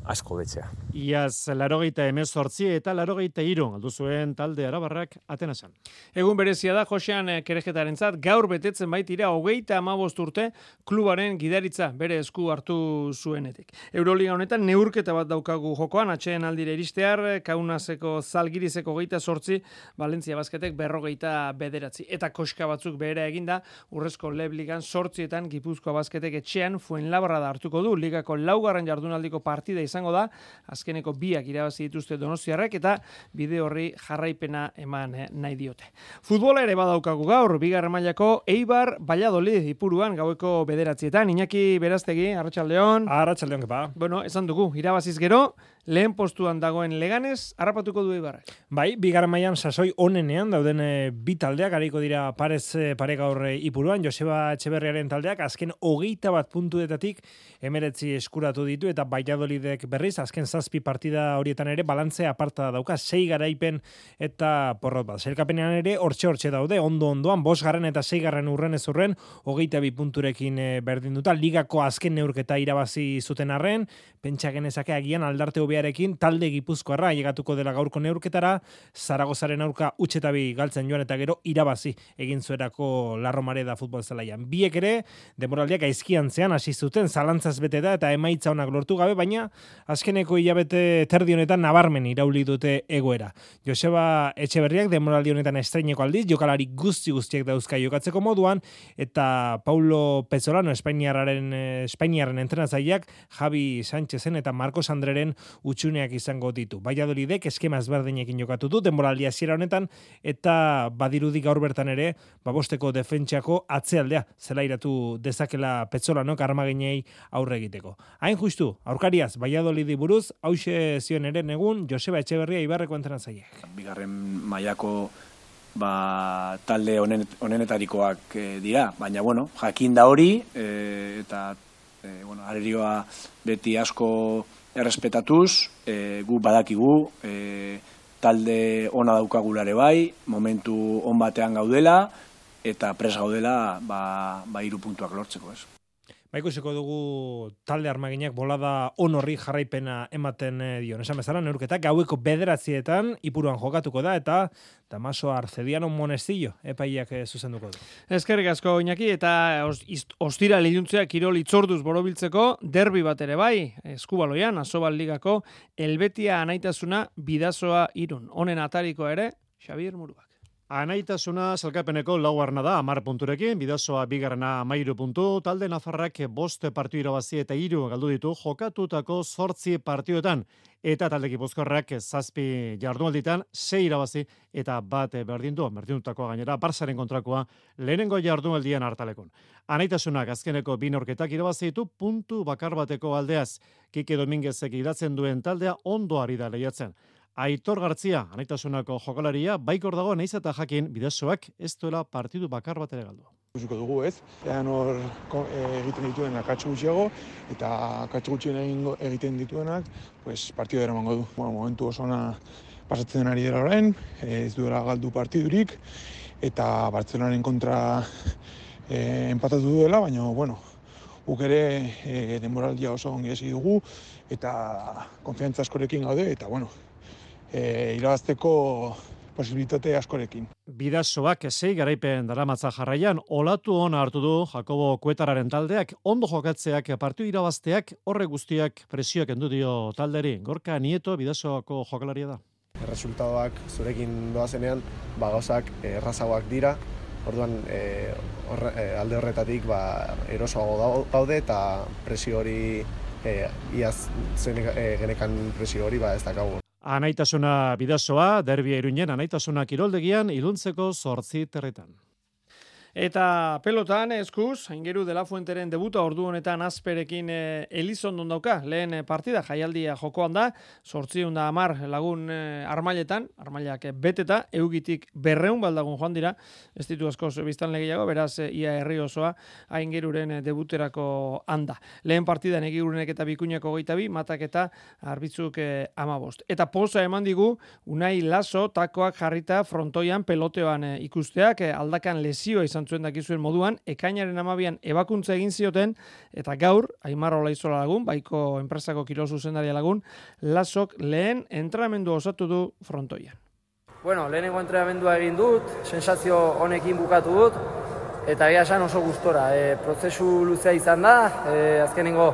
asko betzea. Iaz, larogeita emezortzi eta larogeita iru, aldu zuen talde arabarrak atenasan. Egun berezia da, Josean eh, kerejetaren zat, gaur betetzen baitira hogeita amabost urte klubaren gidaritza bere esku hartu zuenetik. Euroliga honetan neurketa bat daukagu jokoan, atxeen aldire iristear, kaunazeko zalgirizeko geita sortzi, Valentzia basketek berrogeita bederatzi. Eta koska batzuk behera eginda, urrezko lebligan sortzietan Gipuzkoa basketek etxean fuen labra da hartuko du, ligako laugarren jardunaldiko partida izan izango da, azkeneko biak irabazi dituzte donostiarrek eta bide horri jarraipena eman eh, nahi diote. Futbola ere badaukagu gaur, bigarren mailako Eibar Valladolid ipuruan gaueko bederatzietan, Iñaki Beraztegi, Arratxaldeon. Arratxaldeon, kepa. Bueno, esan dugu, irabaziz gero, lehen postuan dagoen leganez, harrapatuko du Eibarrek. Bai, bigarren mailan sasoi onenean dauden e, bi taldeak, hariko dira parez e, pare gaur e, ipuruan, Joseba Etxeberriaren taldeak, azken hogeita bat puntuetatik emeretzi eskuratu ditu, eta Valladolidek berriz, azken zazpi partida horietan ere, balantze aparta dauka, sei garaipen eta porrot bat. Zelkapenean ere, hortxe hortxe daude, ondo ondoan, bos garren eta sei garren urren ez urren, hogeita bi punturekin e, berdin duta, ligako azken neurketa irabazi zuten arren, pentsa genezake agian aldarte hobearekin, talde gipuzkoarra, llegatuko dela gaurko neurketara, Zaragozaren aurka utxetabi galtzen joan eta gero irabazi egin zuerako Larro da futbol zelaian. Biek ere, demoraldiak aizkian zean hasi zuten, zalantzaz bete da eta emaitza onak lortu gabe, baina azkeneko hilabete terdi honetan nabarmen irauli dute egoera. Joseba Etxeberriak demoraldi honetan estreineko aldiz, jokalari guzti guztiak dauzka jokatzeko moduan, eta Paulo Pezzolano, Espainiarraren, Espainiarren entrenatzaileak, Javi Sánchezen eta Marcos Andreren utxuneak izango ditu. Valladolidek eskema ezberdinekin jokatu du denboraldi hasiera honetan eta badirudi gaur bertan ere babosteko defentsako atzealdea zelairatu dezakela Petzolano karmaginei aurre egiteko. Hain justu, aurkariaz Valladolidi buruz hause zion ere egun Joseba Etxeberria Ibarreko entrenatzaileak. Bigarren mailako ba, talde onen, onenetarikoak e, dira, baina bueno, jakin da hori e, eta e, bueno, arerioa beti asko errespetatuz, e, gu badakigu, e, talde ona daukagulare bai, momentu on batean gaudela, eta pres gaudela ba, ba iru puntuak lortzeko ez. Ba, ikusiko dugu talde armaginak bolada onorri jarraipena ematen eh, dio. Esan bezala, neurketak gaueko bederatzietan ipuruan jokatuko da, eta Damaso Arcediano Monestillo epaiak eh, zuzenduko du. Ezkerrik asko oinaki eta ostira liluntzea kirol itzorduz borobiltzeko derbi bat ere bai, eskubaloian, asobal ligako, elbetia anaitasuna bidazoa irun. Honen atariko ere, Xavier Muruak. Anaitasuna salkapeneko lauarna da, amar punturekin, bidazoa bigarrena amairu puntu, talde Nafarrak bost partiu irabazi eta iru galdu ditu jokatutako sortzi partioetan, eta talde gipuzkorrak zazpi jardunalditan, sei irabazi eta bat berdin du, berdin gainera, barzaren kontrakoa lehenengo jardunaldian hartalekon. Anaitasunak azkeneko binorketak irabazi ditu puntu bakar bateko aldeaz, Kike Dominguezek idatzen duen taldea ondo ari da lehiatzen. Aitor Gartzia, anaitasunako jokalaria, baikor dago naiz eta jakin bidezoak ez duela partidu bakar bat ere galdu. Ikusiko dugu ez, ean hor eh, egiten dituen akatsu gutxiago, eta akatsu gutxien egiten dituenak, pues, partidu dara mango du. Bueno, momentu oso pasatzen ari dira orain, ez duela galdu partidurik, eta Bartzelonaren kontra e, empatatu duela, baina, bueno, guk ere e, denboraldia oso ongi dugu, eta konfiantza askorekin gaude, eta, bueno, e, irabazteko posibilitate askorekin. Bidazoak zei garaipen daramatza jarraian, olatu hona hartu du Jakobo Kuetararen taldeak, ondo jokatzeak, partiu irabazteak, horre guztiak presioak endu dio talderi. Gorka Nieto bidazoako jokalaria da. Resultadoak zurekin doazenean, ba gauzak errazagoak dira, orduan e, e, alde horretatik ba, erosoago daude eta presio hori e, iaz zen, e, genekan presio hori ba ez dakagu. Anaitasuna bidazoa, derbia iruinen, anaitasuna kiroldegian, iluntzeko sortzi terretan. Eta pelotan eskuz, aingeru dela fuenteren debuta ordu honetan azperekin e, Elizondon dauka, lehen eh, partida jaialdia jokoan da, sortziun da amar lagun e, armailetan, armailak beteta, eugitik berreun baldagun joan dira, ez ditu asko biztan legiago, beraz ia herri osoa aingeruren debuterako handa. Lehen partidan egirurenek eta bikuñako goita bi, matak eta arbitzuk e, amabost. Eta poza eman digu, unai laso, takoak jarrita frontoian peloteoan ikusteak, aldakan lesio izan zuen dakizuen moduan, ekainaren amabian ebakuntza egin zioten, eta gaur, Aimar Olaizola lagun, baiko enpresako kirozu zendaria lagun, lasok lehen entrenamendu osatu du frontoian. Bueno, lehenengo entrenamendua egin dut, sensazio honekin bukatu dut, eta egia esan oso gustora. E, prozesu luzea izan da, e, azkenengo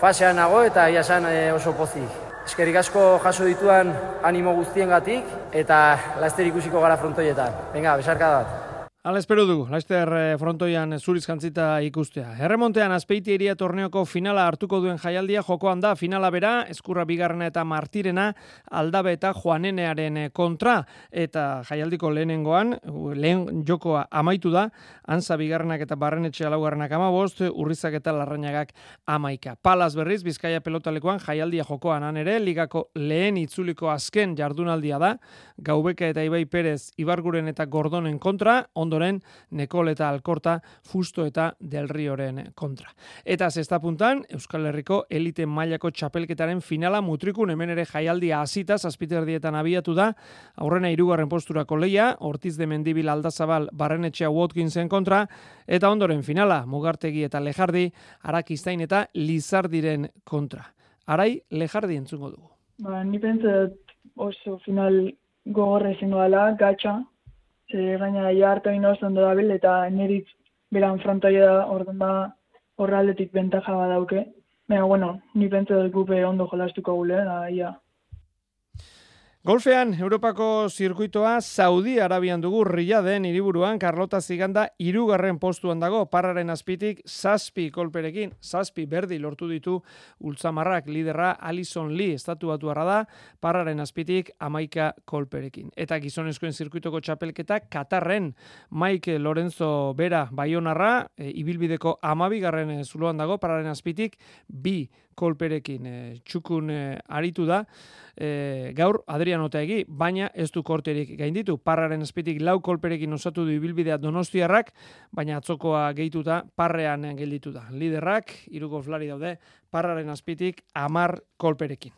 fasean nago eta egia esan e, oso pozik. Eskerik asko jaso dituan animo guztiengatik eta laster ikusiko gara frontoietan. Venga, besarka bat. Hala espero du, Laster eh, frontoian zuriz jantzita ikustea. Erremontean azpeiti eria torneoko finala hartuko duen jaialdia jokoan da finala bera, eskurra bigarrena eta martirena aldabe eta joanenearen eh, kontra eta jaialdiko lehenengoan, lehen jokoa amaitu da, anza bigarrenak eta barrenetxe alaugarrenak amabost, urrizak eta larrainagak amaika. Palaz berriz, bizkaia pelotalekoan jaialdia jokoan han ere, ligako lehen itzuliko azken jardunaldia da, gaubeka eta ibai perez, ibarguren eta gordonen kontra, ondo ondoren Nekol eta Alkorta Fusto eta Del Rioren kontra. Eta zesta puntan, Euskal Herriko elite mailako txapelketaren finala mutrikun hemen ere jaialdia hasita dietan abiatu da, aurrena irugarren posturako leia, Ortiz de Mendibil Aldazabal Barrenetxea Watkinsen kontra, eta ondoren finala Mugartegi eta Lejardi, Arakiztain eta Lizardiren kontra. Arai, Lejardi entzungo dugu. Ba, ni pentsat oso final gogorra izango dela, gatsa, Ze gaina ja hartu ino ondo dabil eta nerit beran frontoia da orduan da horraldetik bentaja badauke. Baina, bueno, ni pentsa dut gupe ondo jolastuko gule, da, ia. Golfean, Europako zirkuitoa Saudi Arabian dugu den hiriburuan Carlota Ziganda irugarren postuan dago, parraren azpitik zazpi kolperekin, zazpi berdi lortu ditu ultzamarrak. Liderra Alison Lee estatu batu da, parraren azpitik amaika kolperekin. Eta gizonezkoen zirkuitoko txapelketa Katarren Mike Lorenzo Bera Baionarra, e, ibilbideko amabigarren zuloan dago, parraren azpitik bi kolperekin e, txukun e, aritu da. E, gaur Adrian Otaegi, baina ez du korterik gainditu. Parraren espitik lau kolperekin osatu du ibilbidea Donostiarrak, baina atzokoa gehituta parrean gelditu da. Liderrak, iruko flari daude, parraren azpitik amar kolperekin.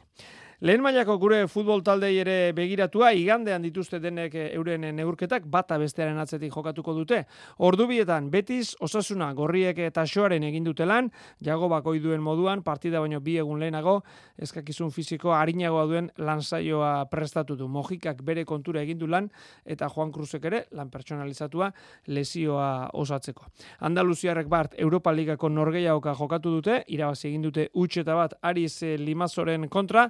Lehen mailako gure futbol taldei ere begiratua, igandean dituzte denek eh, euren neurketak, bata bestearen atzetik jokatuko dute. Ordubietan, betiz, osasuna, gorriek eta soaren egin dutelan, jago bakoi duen moduan, partida baino bi egun lehenago, eskakizun fiziko harinagoa duen lanzaioa prestatu du. Mojikak bere kontura egin lan, eta Juan Cruzek ere, lan personalizatua, lesioa osatzeko. Andaluziarrek bart, Europa Ligako norgeiaoka jokatu dute, irabazi egin dute utxeta bat Ariz Limazoren kontra,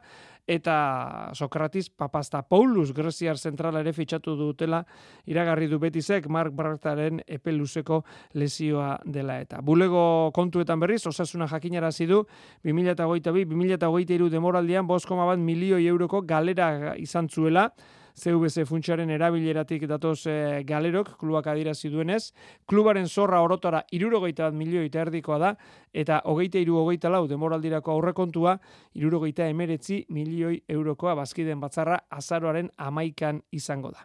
eta Sokratis Papasta Paulus Greziar zentrala ere fitxatu dutela iragarri du betizek Mark Bartaren epe luzeko lesioa dela eta. Bulego kontuetan berriz, osasuna jakinarazi du 2022-2023 demoraldian 5,1 milioi euroko galera izan zuela, CVC funtsaren erabileratik datoz e, galerok, klubak adirazi duenez, klubaren zorra orotara irurogeita bat milioi erdikoa da, eta hogeita iru hogeita lau demoraldirako aurrekontua, irurogeita emeretzi milioi eurokoa bazkiden batzarra azaroaren amaikan izango da.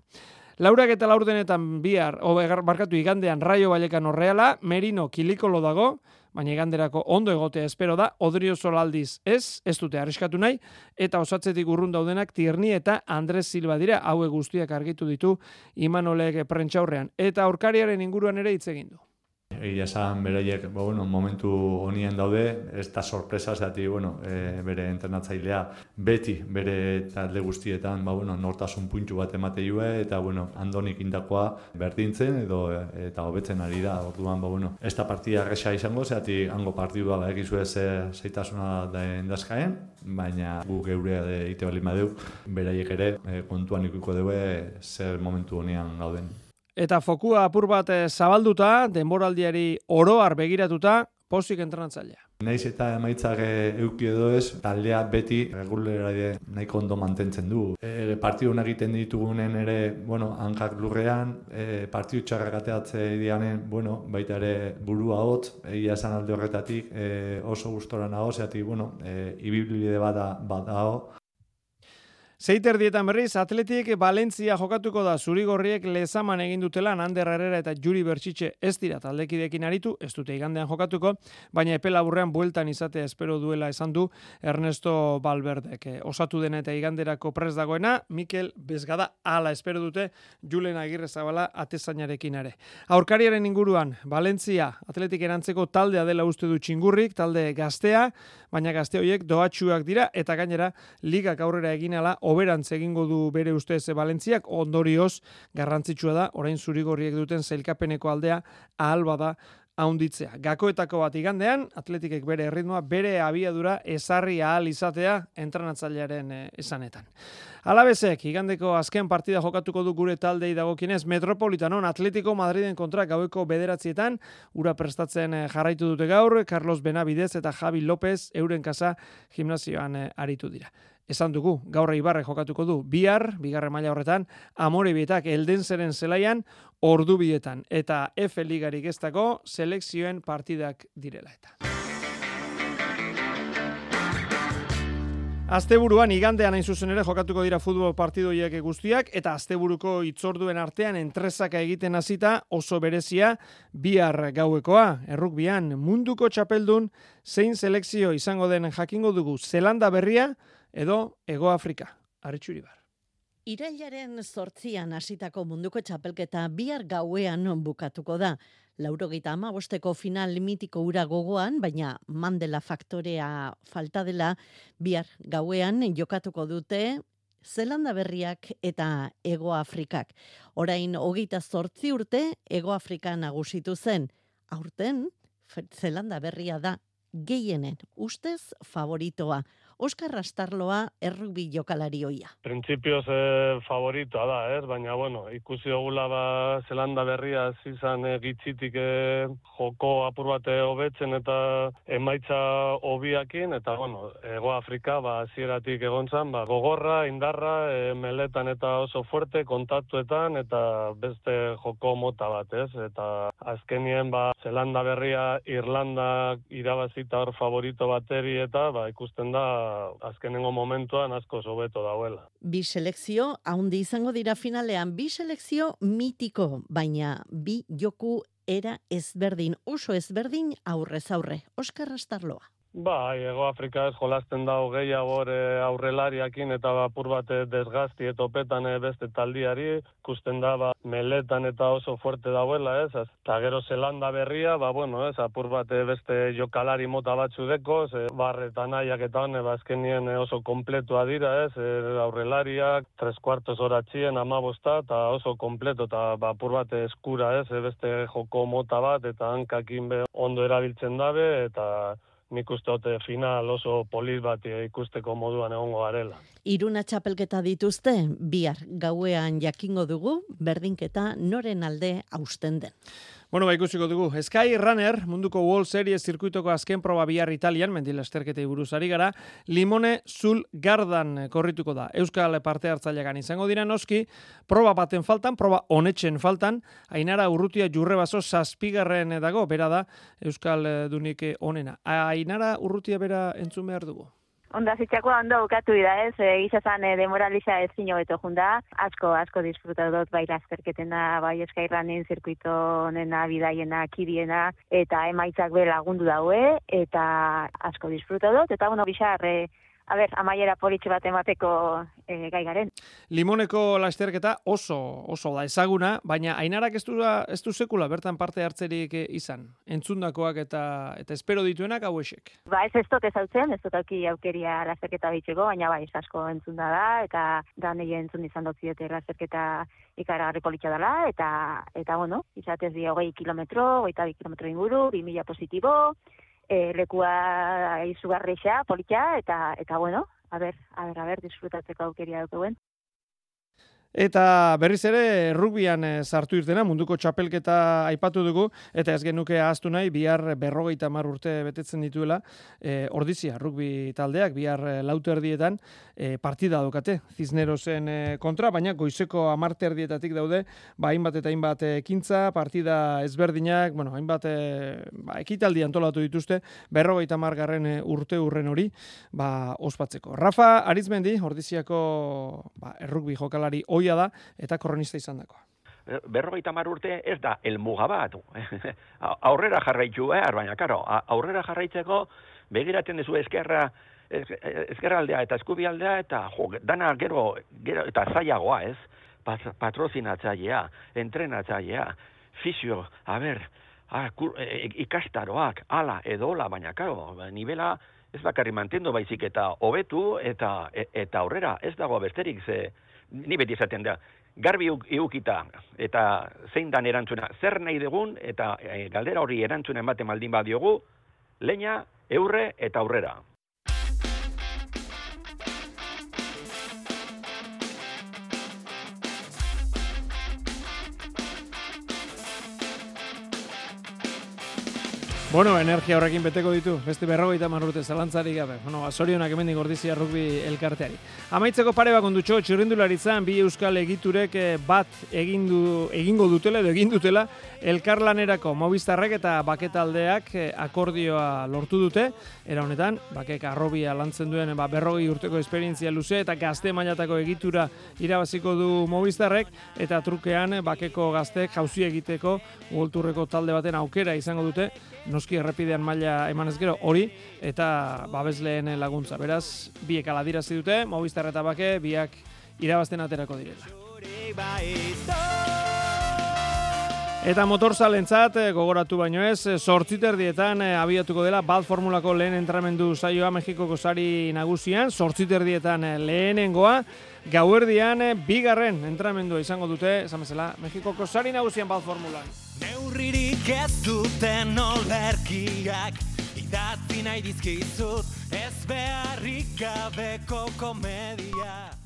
Laurak eta laurdenetan bihar, barkatu igandean raio bailekan horreala, Merino kilikolo dago, baina iganderako ondo egotea espero da, Odrio Solaldiz ez, ez dute arriskatu nahi, eta osatzetik urrun daudenak Tierni eta Andres Silva dira, haue guztiak argitu ditu Imanolek prentxaurrean. Eta aurkariaren inguruan ere hitz egin du egia esan bereiek ba, bueno, momentu honien daude, ez da sorpresa, zati, bueno, e, bere entrenatzailea beti bere talde guztietan ba, bueno, nortasun puntu bat emate jue, eta bueno, andonik indakoa berdintzen edo eta hobetzen ari da, orduan, ba, bueno, ez da partia resa izango, zati, hango partidua ba, egizu ez zeitasuna da endazkaen, baina gu geurea de ite bali madeu, beraiek ere e, kontuan ikuko dugu zer momentu honean gauden. Eta fokua apur bat eh, zabalduta, denboraldiari oroar begiratuta, posik entrenatzailea. Naiz eta emaitzak euki edo ez, taldea beti regulera nahiko ondo mantentzen du. E, partidu egiten ditugunen ere, bueno, hankak lurrean, e, partidu txarrak ateatze dianen, bueno, baita ere burua hotz, egia esan alde horretatik e, oso gustora nago, zeatik, bueno, e, ibiblide bada, badao, Zeiter dietan berriz, Atletik Valentzia jokatuko da zurigorriek lezaman egin dutela Ander Herrera eta Juri Bertsitxe ez dira taldekidekin aritu, ez dute igandean jokatuko, baina epela burrean bueltan izatea espero duela esan du Ernesto Balberdek. Osatu dena eta iganderako prez dagoena, Mikel Bezgada ala espero dute Julen Agirre Zabala atezainarekin ere. Aurkariaren inguruan, Valentzia Atletik erantzeko taldea dela uste du txingurrik, talde gaztea, baina gazte horiek doatxuak dira eta gainera ligak aurrera eginala oberantz egingo du bere ustez Valentziak ondorioz garrantzitsua da orain zurigorriek duten zailkapeneko aldea ahal bada haunditzea. Gakoetako bat igandean, atletikek bere erritmoa, bere abiadura ezarri ahal izatea entrenatzailearen eh, esanetan. Alabezek, igandeko azken partida jokatuko du gure taldei dagokinez, Metropolitanon Atletico Madriden kontra gaueko bederatzietan, ura prestatzen eh, jarraitu dute gaur, Carlos Benavidez eta Javi López euren kasa gimnazioan eh, aritu dira. Esan dugu, gaur Ibarre jokatuko du bihar, bigarre maila horretan, amore bietak elden zeren zelaian, ordu bietan, eta F ligarik ez dago, selekzioen partidak direla eta. Asteburuan igandean hain zuzen ere jokatuko dira futbol partidoiek guztiak eta asteburuko itzorduen artean entresaka egiten hasita oso berezia bihar gauekoa. Errukbian munduko txapeldun zein selekzio izango den jakingo dugu Zelanda berria edo Ego Afrika. Arritxuri bar. Irailaren sortzian hasitako munduko txapelketa bihar gauean bukatuko da. Laurogeita ama bosteko final limitiko ura gogoan, baina Mandela faktorea falta dela bihar gauean jokatuko dute Zelanda berriak eta Ego Afrikak. Orain hogeita zortzi urte Ego Afrika nagusitu zen. Aurten, Zelanda berria da gehienen ustez favoritoa. Oskar Rastarloa errubi jokalari hoia. Printzipioz eh, favoritoa da, ez? baina bueno, ikusi dugula ba Zelanda berria izan eh, gitzitik eh, joko apur bate hobetzen eta emaitza hobiakin eta bueno, Ego Afrika ba hasieratik egontzan, ba gogorra, indarra, eh, meletan eta oso fuerte kontaktuetan eta beste joko mota bat, ez? Eta azkenien ba Zelanda berria Irlanda irabazita hor favorito bateri eta ba ikusten da azkenengo momentuan asko sobeto dauela. Bi selekzio, haundi izango dira finalean, bi selekzio mitiko, baina bi joku era ezberdin, oso ezberdin aurrez aurre. Oskar Astarloa. Ba, Ego Afrika ez jolasten dago gehiago aurrelariakin eta apur bat desgazti etopetan beste taldiari, ikusten da ba, meletan eta oso fuerte dauela, ez? Eta gero zelanda berria, ba, bueno, ez, apur bat beste jokalari mota batzu deko, ze, barretan nahiak eta hone, ba, azkenien oso kompletua dira, ez? E, aurrelariak, tres kuartos horatxien, amabosta, eta oso kompleto, eta ba, apur bat eskura, ez? beste joko mota bat, eta hankakin be ondo erabiltzen dabe, eta nik uste final oso polit bat ikusteko moduan egongo garela. Iruna txapelketa dituzte, bihar gauean jakingo dugu, berdinketa noren alde hausten den. Bueno, ba, ikusiko dugu. Sky Runner, munduko World Series zirkuitoko azken proba bihar Italian, mendila esterketei buruz ari gara, Limone Zul Gardan korrituko da. Euskal parte hartzailegan izango dira noski, proba baten faltan, proba honetxen faltan, ainara urrutia jurre baso zazpigarren dago, bera da Euskal Dunik onena. Ainara urrutia bera entzun behar dugu. Onda zitxako ondo ukatu da, ez? E, Gizazan e, demoraliza ez zino beto junda. Asko, asko disfrutatu dut bai lasterketena, bai eskairranen zirkuito nena, bidaiena, kidiena, eta emaitzak be lagundu daue, eta asko disfrutatu dut. Eta, bueno, bixar, e, a ber, amaiera politxe bat emateko e, gai garen. Limoneko lasterketa oso oso da ezaguna, baina ainarak ez du, ez du sekula bertan parte hartzerik eh, izan. Entzundakoak eta eta espero dituenak hauesek. Ba, ez ez dut ezautzen, ez dut auki aukeria lasterketa bitxeko, baina bai, asko entzunda da, eta da nahi entzun izan dut ziote lasterketa ikaragarri politxa dela, eta, eta bueno, izatez di hogei kilometro, hogeita bi kilometro inguru, bi mila positibo, e, lekua izugarrixa, politxa, eta, eta bueno, a ber, a ber, a ber, disfrutatzeko aukeria dukuen. Eta berriz ere rugbian eh, sartu irtena munduko txapelketa aipatu dugu eta ez genuke ahaztu nahi bihar berrogeita mar urte betetzen dituela e, ordizia rugbi taldeak bihar eh, lauter erdietan e, partida dukate Cisnerosen kontra baina goizeko amarte erdietatik daude ba, hainbat eta hainbat ekintza partida ezberdinak bueno, hainbat ba, ekitaldi antolatu dituzte berrogeita margarren urte urren hori ba, ospatzeko. Rafa Arizmendi ordiziako ba, errugbi jokalari oia da eta kronista izan dakoa. Berrogeita mar urte ez da elmuga bat. [LAUGHS] aurrera jarraitu behar, baina karo, aurrera jarraitzeko begiratzen duzu eskerra, eskerra aldea eta eskubi aldea eta jo, dana gero, gero eta zaiagoa ez, patrozinatzailea, entrenatzailea, fisio, a ber, a, kur, e, e, ikastaroak, ala, edola, baina karo, nivela ez bakarri mantendu baizik eta hobetu eta e, eta aurrera ez dago besterik ze ni beti esaten da, garbi iukita eta zein dan erantzuna, zer nahi dugun eta e, galdera hori erantzuna ematen maldin badiogu, leña, eurre eta aurrera. Bueno, energia horrekin beteko ditu, beste berrogeita marrute zalantzari gabe. Bueno, azorionak ba, emendik gordizia rugbi elkarteari. Amaitzeko pare bakon dutxo, txirrindularitzan, bi euskal egiturek eh, bat egindu, egingo dutela edo egin dutela elkarlanerako mobistarrek eta baketaldeak eh, akordioa lortu dute. Era honetan, bakek arrobia lantzen duen ba, berrogei urteko esperientzia luze eta gazte mailatako egitura irabaziko du mobistarrek eta trukean bakeko gaztek jauzi egiteko gulturreko talde baten aukera izango dute noski errepidean maila emanez gero hori eta babesleen laguntza. Beraz, biek aladirazi dute, Movistar eta Bake biak irabazten aterako direla. Eta motorzalentzat eh, gogoratu baino ez, sortziter dietan eh, abiatuko dela Bad Formulako lehen entramendu saioa Mexikoko sari nagusian, sortziter dietan eh, lehenengoa, gauerdian bigarren entramendua izango dute, esan bezala, Mexikoko sari nagusian Bad Formulan. Neurririk ez duten olerkiak Idatzi nahi dizkizut Ez beharrik gabeko komedia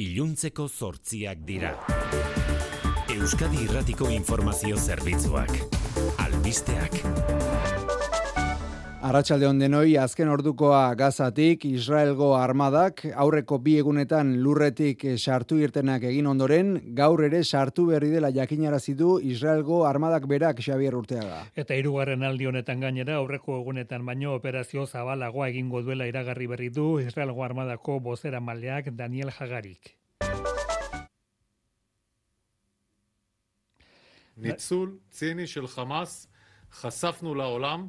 Iluntzeko zortziak dira. Euskadi Irratiko Informazio Zerbitzuak. Albisteak Arratxalde denoi azken ordukoa gazatik, Israelgo armadak aurreko bi egunetan lurretik sartu irtenak egin ondoren, gaur ere sartu berri dela jakinarazi du Israelgo armadak berak Xavier Urteaga. Eta hirugarren aldi honetan gainera aurreko egunetan baino operazio zabalagoa egingo duela iragarri berri du Israelgo armadako bozera maleak Daniel Hagarik. ניצול ציני של חמאס, חשפנו לעולם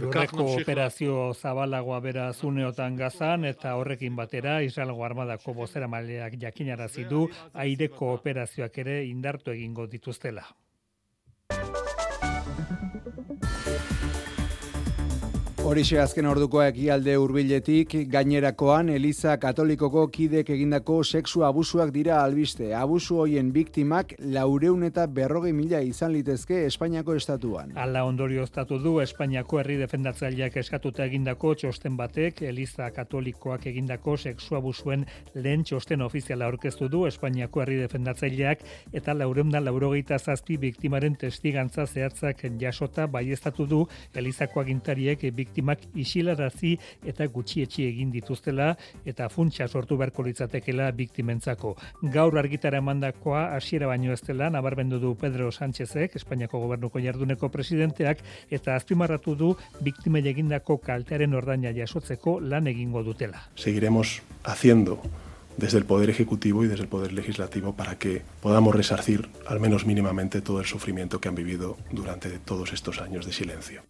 Lurreko operazio zabalagoa bera zuneotan gazan eta horrekin batera Israelgo armadako bozera maleak jakinarazi du aireko operazioak ere indartu egingo dituztela. Horixe azken orduko ekialde hurbiletik gainerakoan Eliza Katolikoko kidek egindako sexu abusuak dira albiste. Abusu hoien biktimak laureun eta berrogei mila izan litezke Espainiako estatuan. Ala ondorio estatu du Espainiako herri defendatzaileak eskatuta egindako txosten batek Eliza Katolikoak egindako sexu abusuen lehen txosten ofiziala aurkeztu du Espainiako herri defendatzaileak eta laureun da laurogeita zazpi biktimaren testigantza zehatzak jasota baiestatu du Elizako agintariek biktimak biktimak isilarazi eta gutxietxi egin dituztela eta funtsa sortu beharko litzatekela biktimentzako. Gaur argitara emandakoa hasiera baino ez dela nabarmendu du Pedro Sánchezek, Espainiako gobernuko jarduneko presidenteak eta azpimarratu du biktimei egindako kaltearen ordaina jasotzeko lan egingo dutela. Seguiremos haciendo desde el Poder Ejecutivo y desde el Poder Legislativo para que podamos resarcir al menos mínimamente todo el sufrimiento que han vivido durante todos estos años de silencio.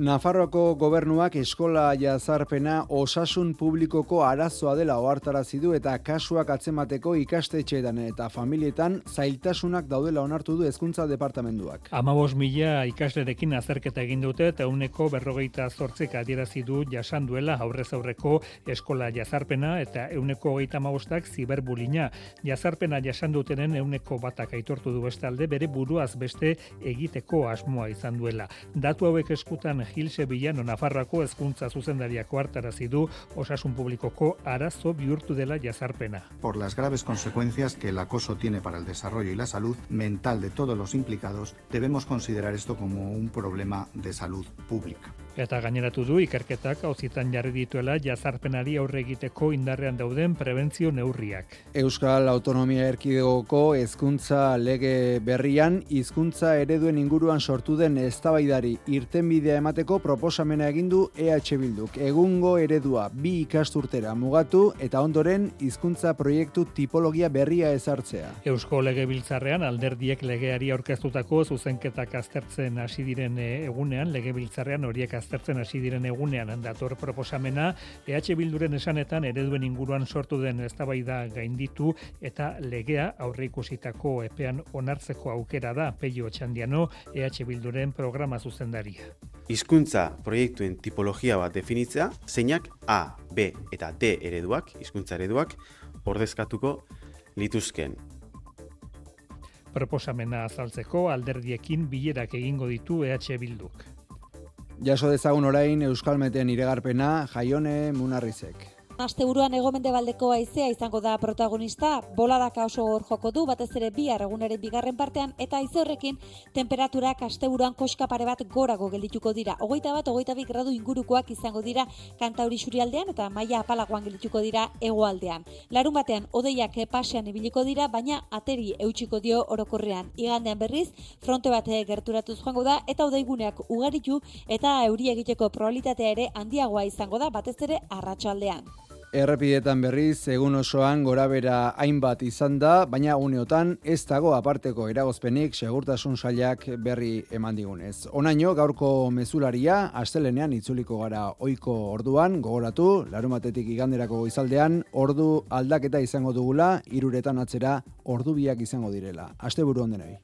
Nafarroako gobernuak eskola jazarpena osasun publikoko arazoa dela ohartarazi du eta kasuak atzemateko ikastetxeetan eta familietan zailtasunak daudela onartu du hezkuntza departamenduak. Amabos mila ikaslerekin azerketa egin dute eta uneko berrogeita zortzek adierazi du jasan duela aurrez aurreko eskola jazarpena eta euneko hogeita amabostak ziberbulina. Jazarpena jasan dutenen euneko batak aitortu du bestalde bere buruaz beste egiteko asmoa izan duela. Datu hauek eskutan Gil Sevillano Nafarroako hezkuntza zuzendariako hartarazi du osasun publikoko arazo bihurtu dela jazarpena. Por las graves consecuencias que el acoso tiene para el desarrollo y la salud mental de todos los implicados, debemos considerar esto como un problema de salud pública. Eta gaineratu du ikerketak auzitan jarri dituela jazarpenari aurre egiteko indarrean dauden prebentzio neurriak. Euskal Autonomia Erkidegoko hezkuntza lege berrian hizkuntza ereduen inguruan sortu den eztabaidari irtenbidea emateko proposamena egin du EH Bilduk. Egungo eredua bi ikasturtera mugatu eta ondoren hizkuntza proiektu tipologia berria ezartzea. Eusko Legebiltzarrean alderdiek legeari aurkeztutako zuzenketak aztertzen hasi diren egunean legebiltzarrean horiek aztertzen hasi diren egunean dator proposamena EH Bilduren esanetan ereduen inguruan sortu den eztabaida gainditu eta legea aurreikusitako epean onartzeko aukera da Peio Txandiano EH Bilduren programa zuzendaria. hizkuntza proiektuen tipologia bat definitzea, zeinak A, B eta D ereduak, hizkuntza ereduak, ordezkatuko lituzken. Proposamena azaltzeko alderdiekin bilerak egingo ditu EH Bilduk. Jaso dezagun orain Euskalmeten iregarpena Jaione Munarrizek. Asteburuan egomendebaldeko haizea izango da protagonista, boladaka oso hor joko du, batez ere bi egunaren bigarren partean, eta haize horrekin temperaturak asteburuan koska pare bat gorago geldituko dira. Ogoita bat, ogoita bi gradu ingurukoak izango dira kantauri surialdean eta maila apalagoan geldituko dira egoaldean. Larun batean, odeiak pasean ibiliko dira, baina ateri eutxiko dio orokorrean. Igandean berriz, fronte bat gerturatuz joango da, eta odeiguneak ugaritu eta euri egiteko probabilitatea ere handiagoa izango da, batez ere arratsaldean. Errepidetan berriz, egun osoan gorabera hainbat izan da, baina uneotan ez dago aparteko eragozpenik segurtasun sailak berri eman digunez. Onaino, gaurko mezularia, astelenean itzuliko gara oiko orduan, gogoratu, larumatetik iganderako izaldean, ordu aldaketa izango dugula, iruretan atzera ordu biak izango direla. Aste buru ondenei.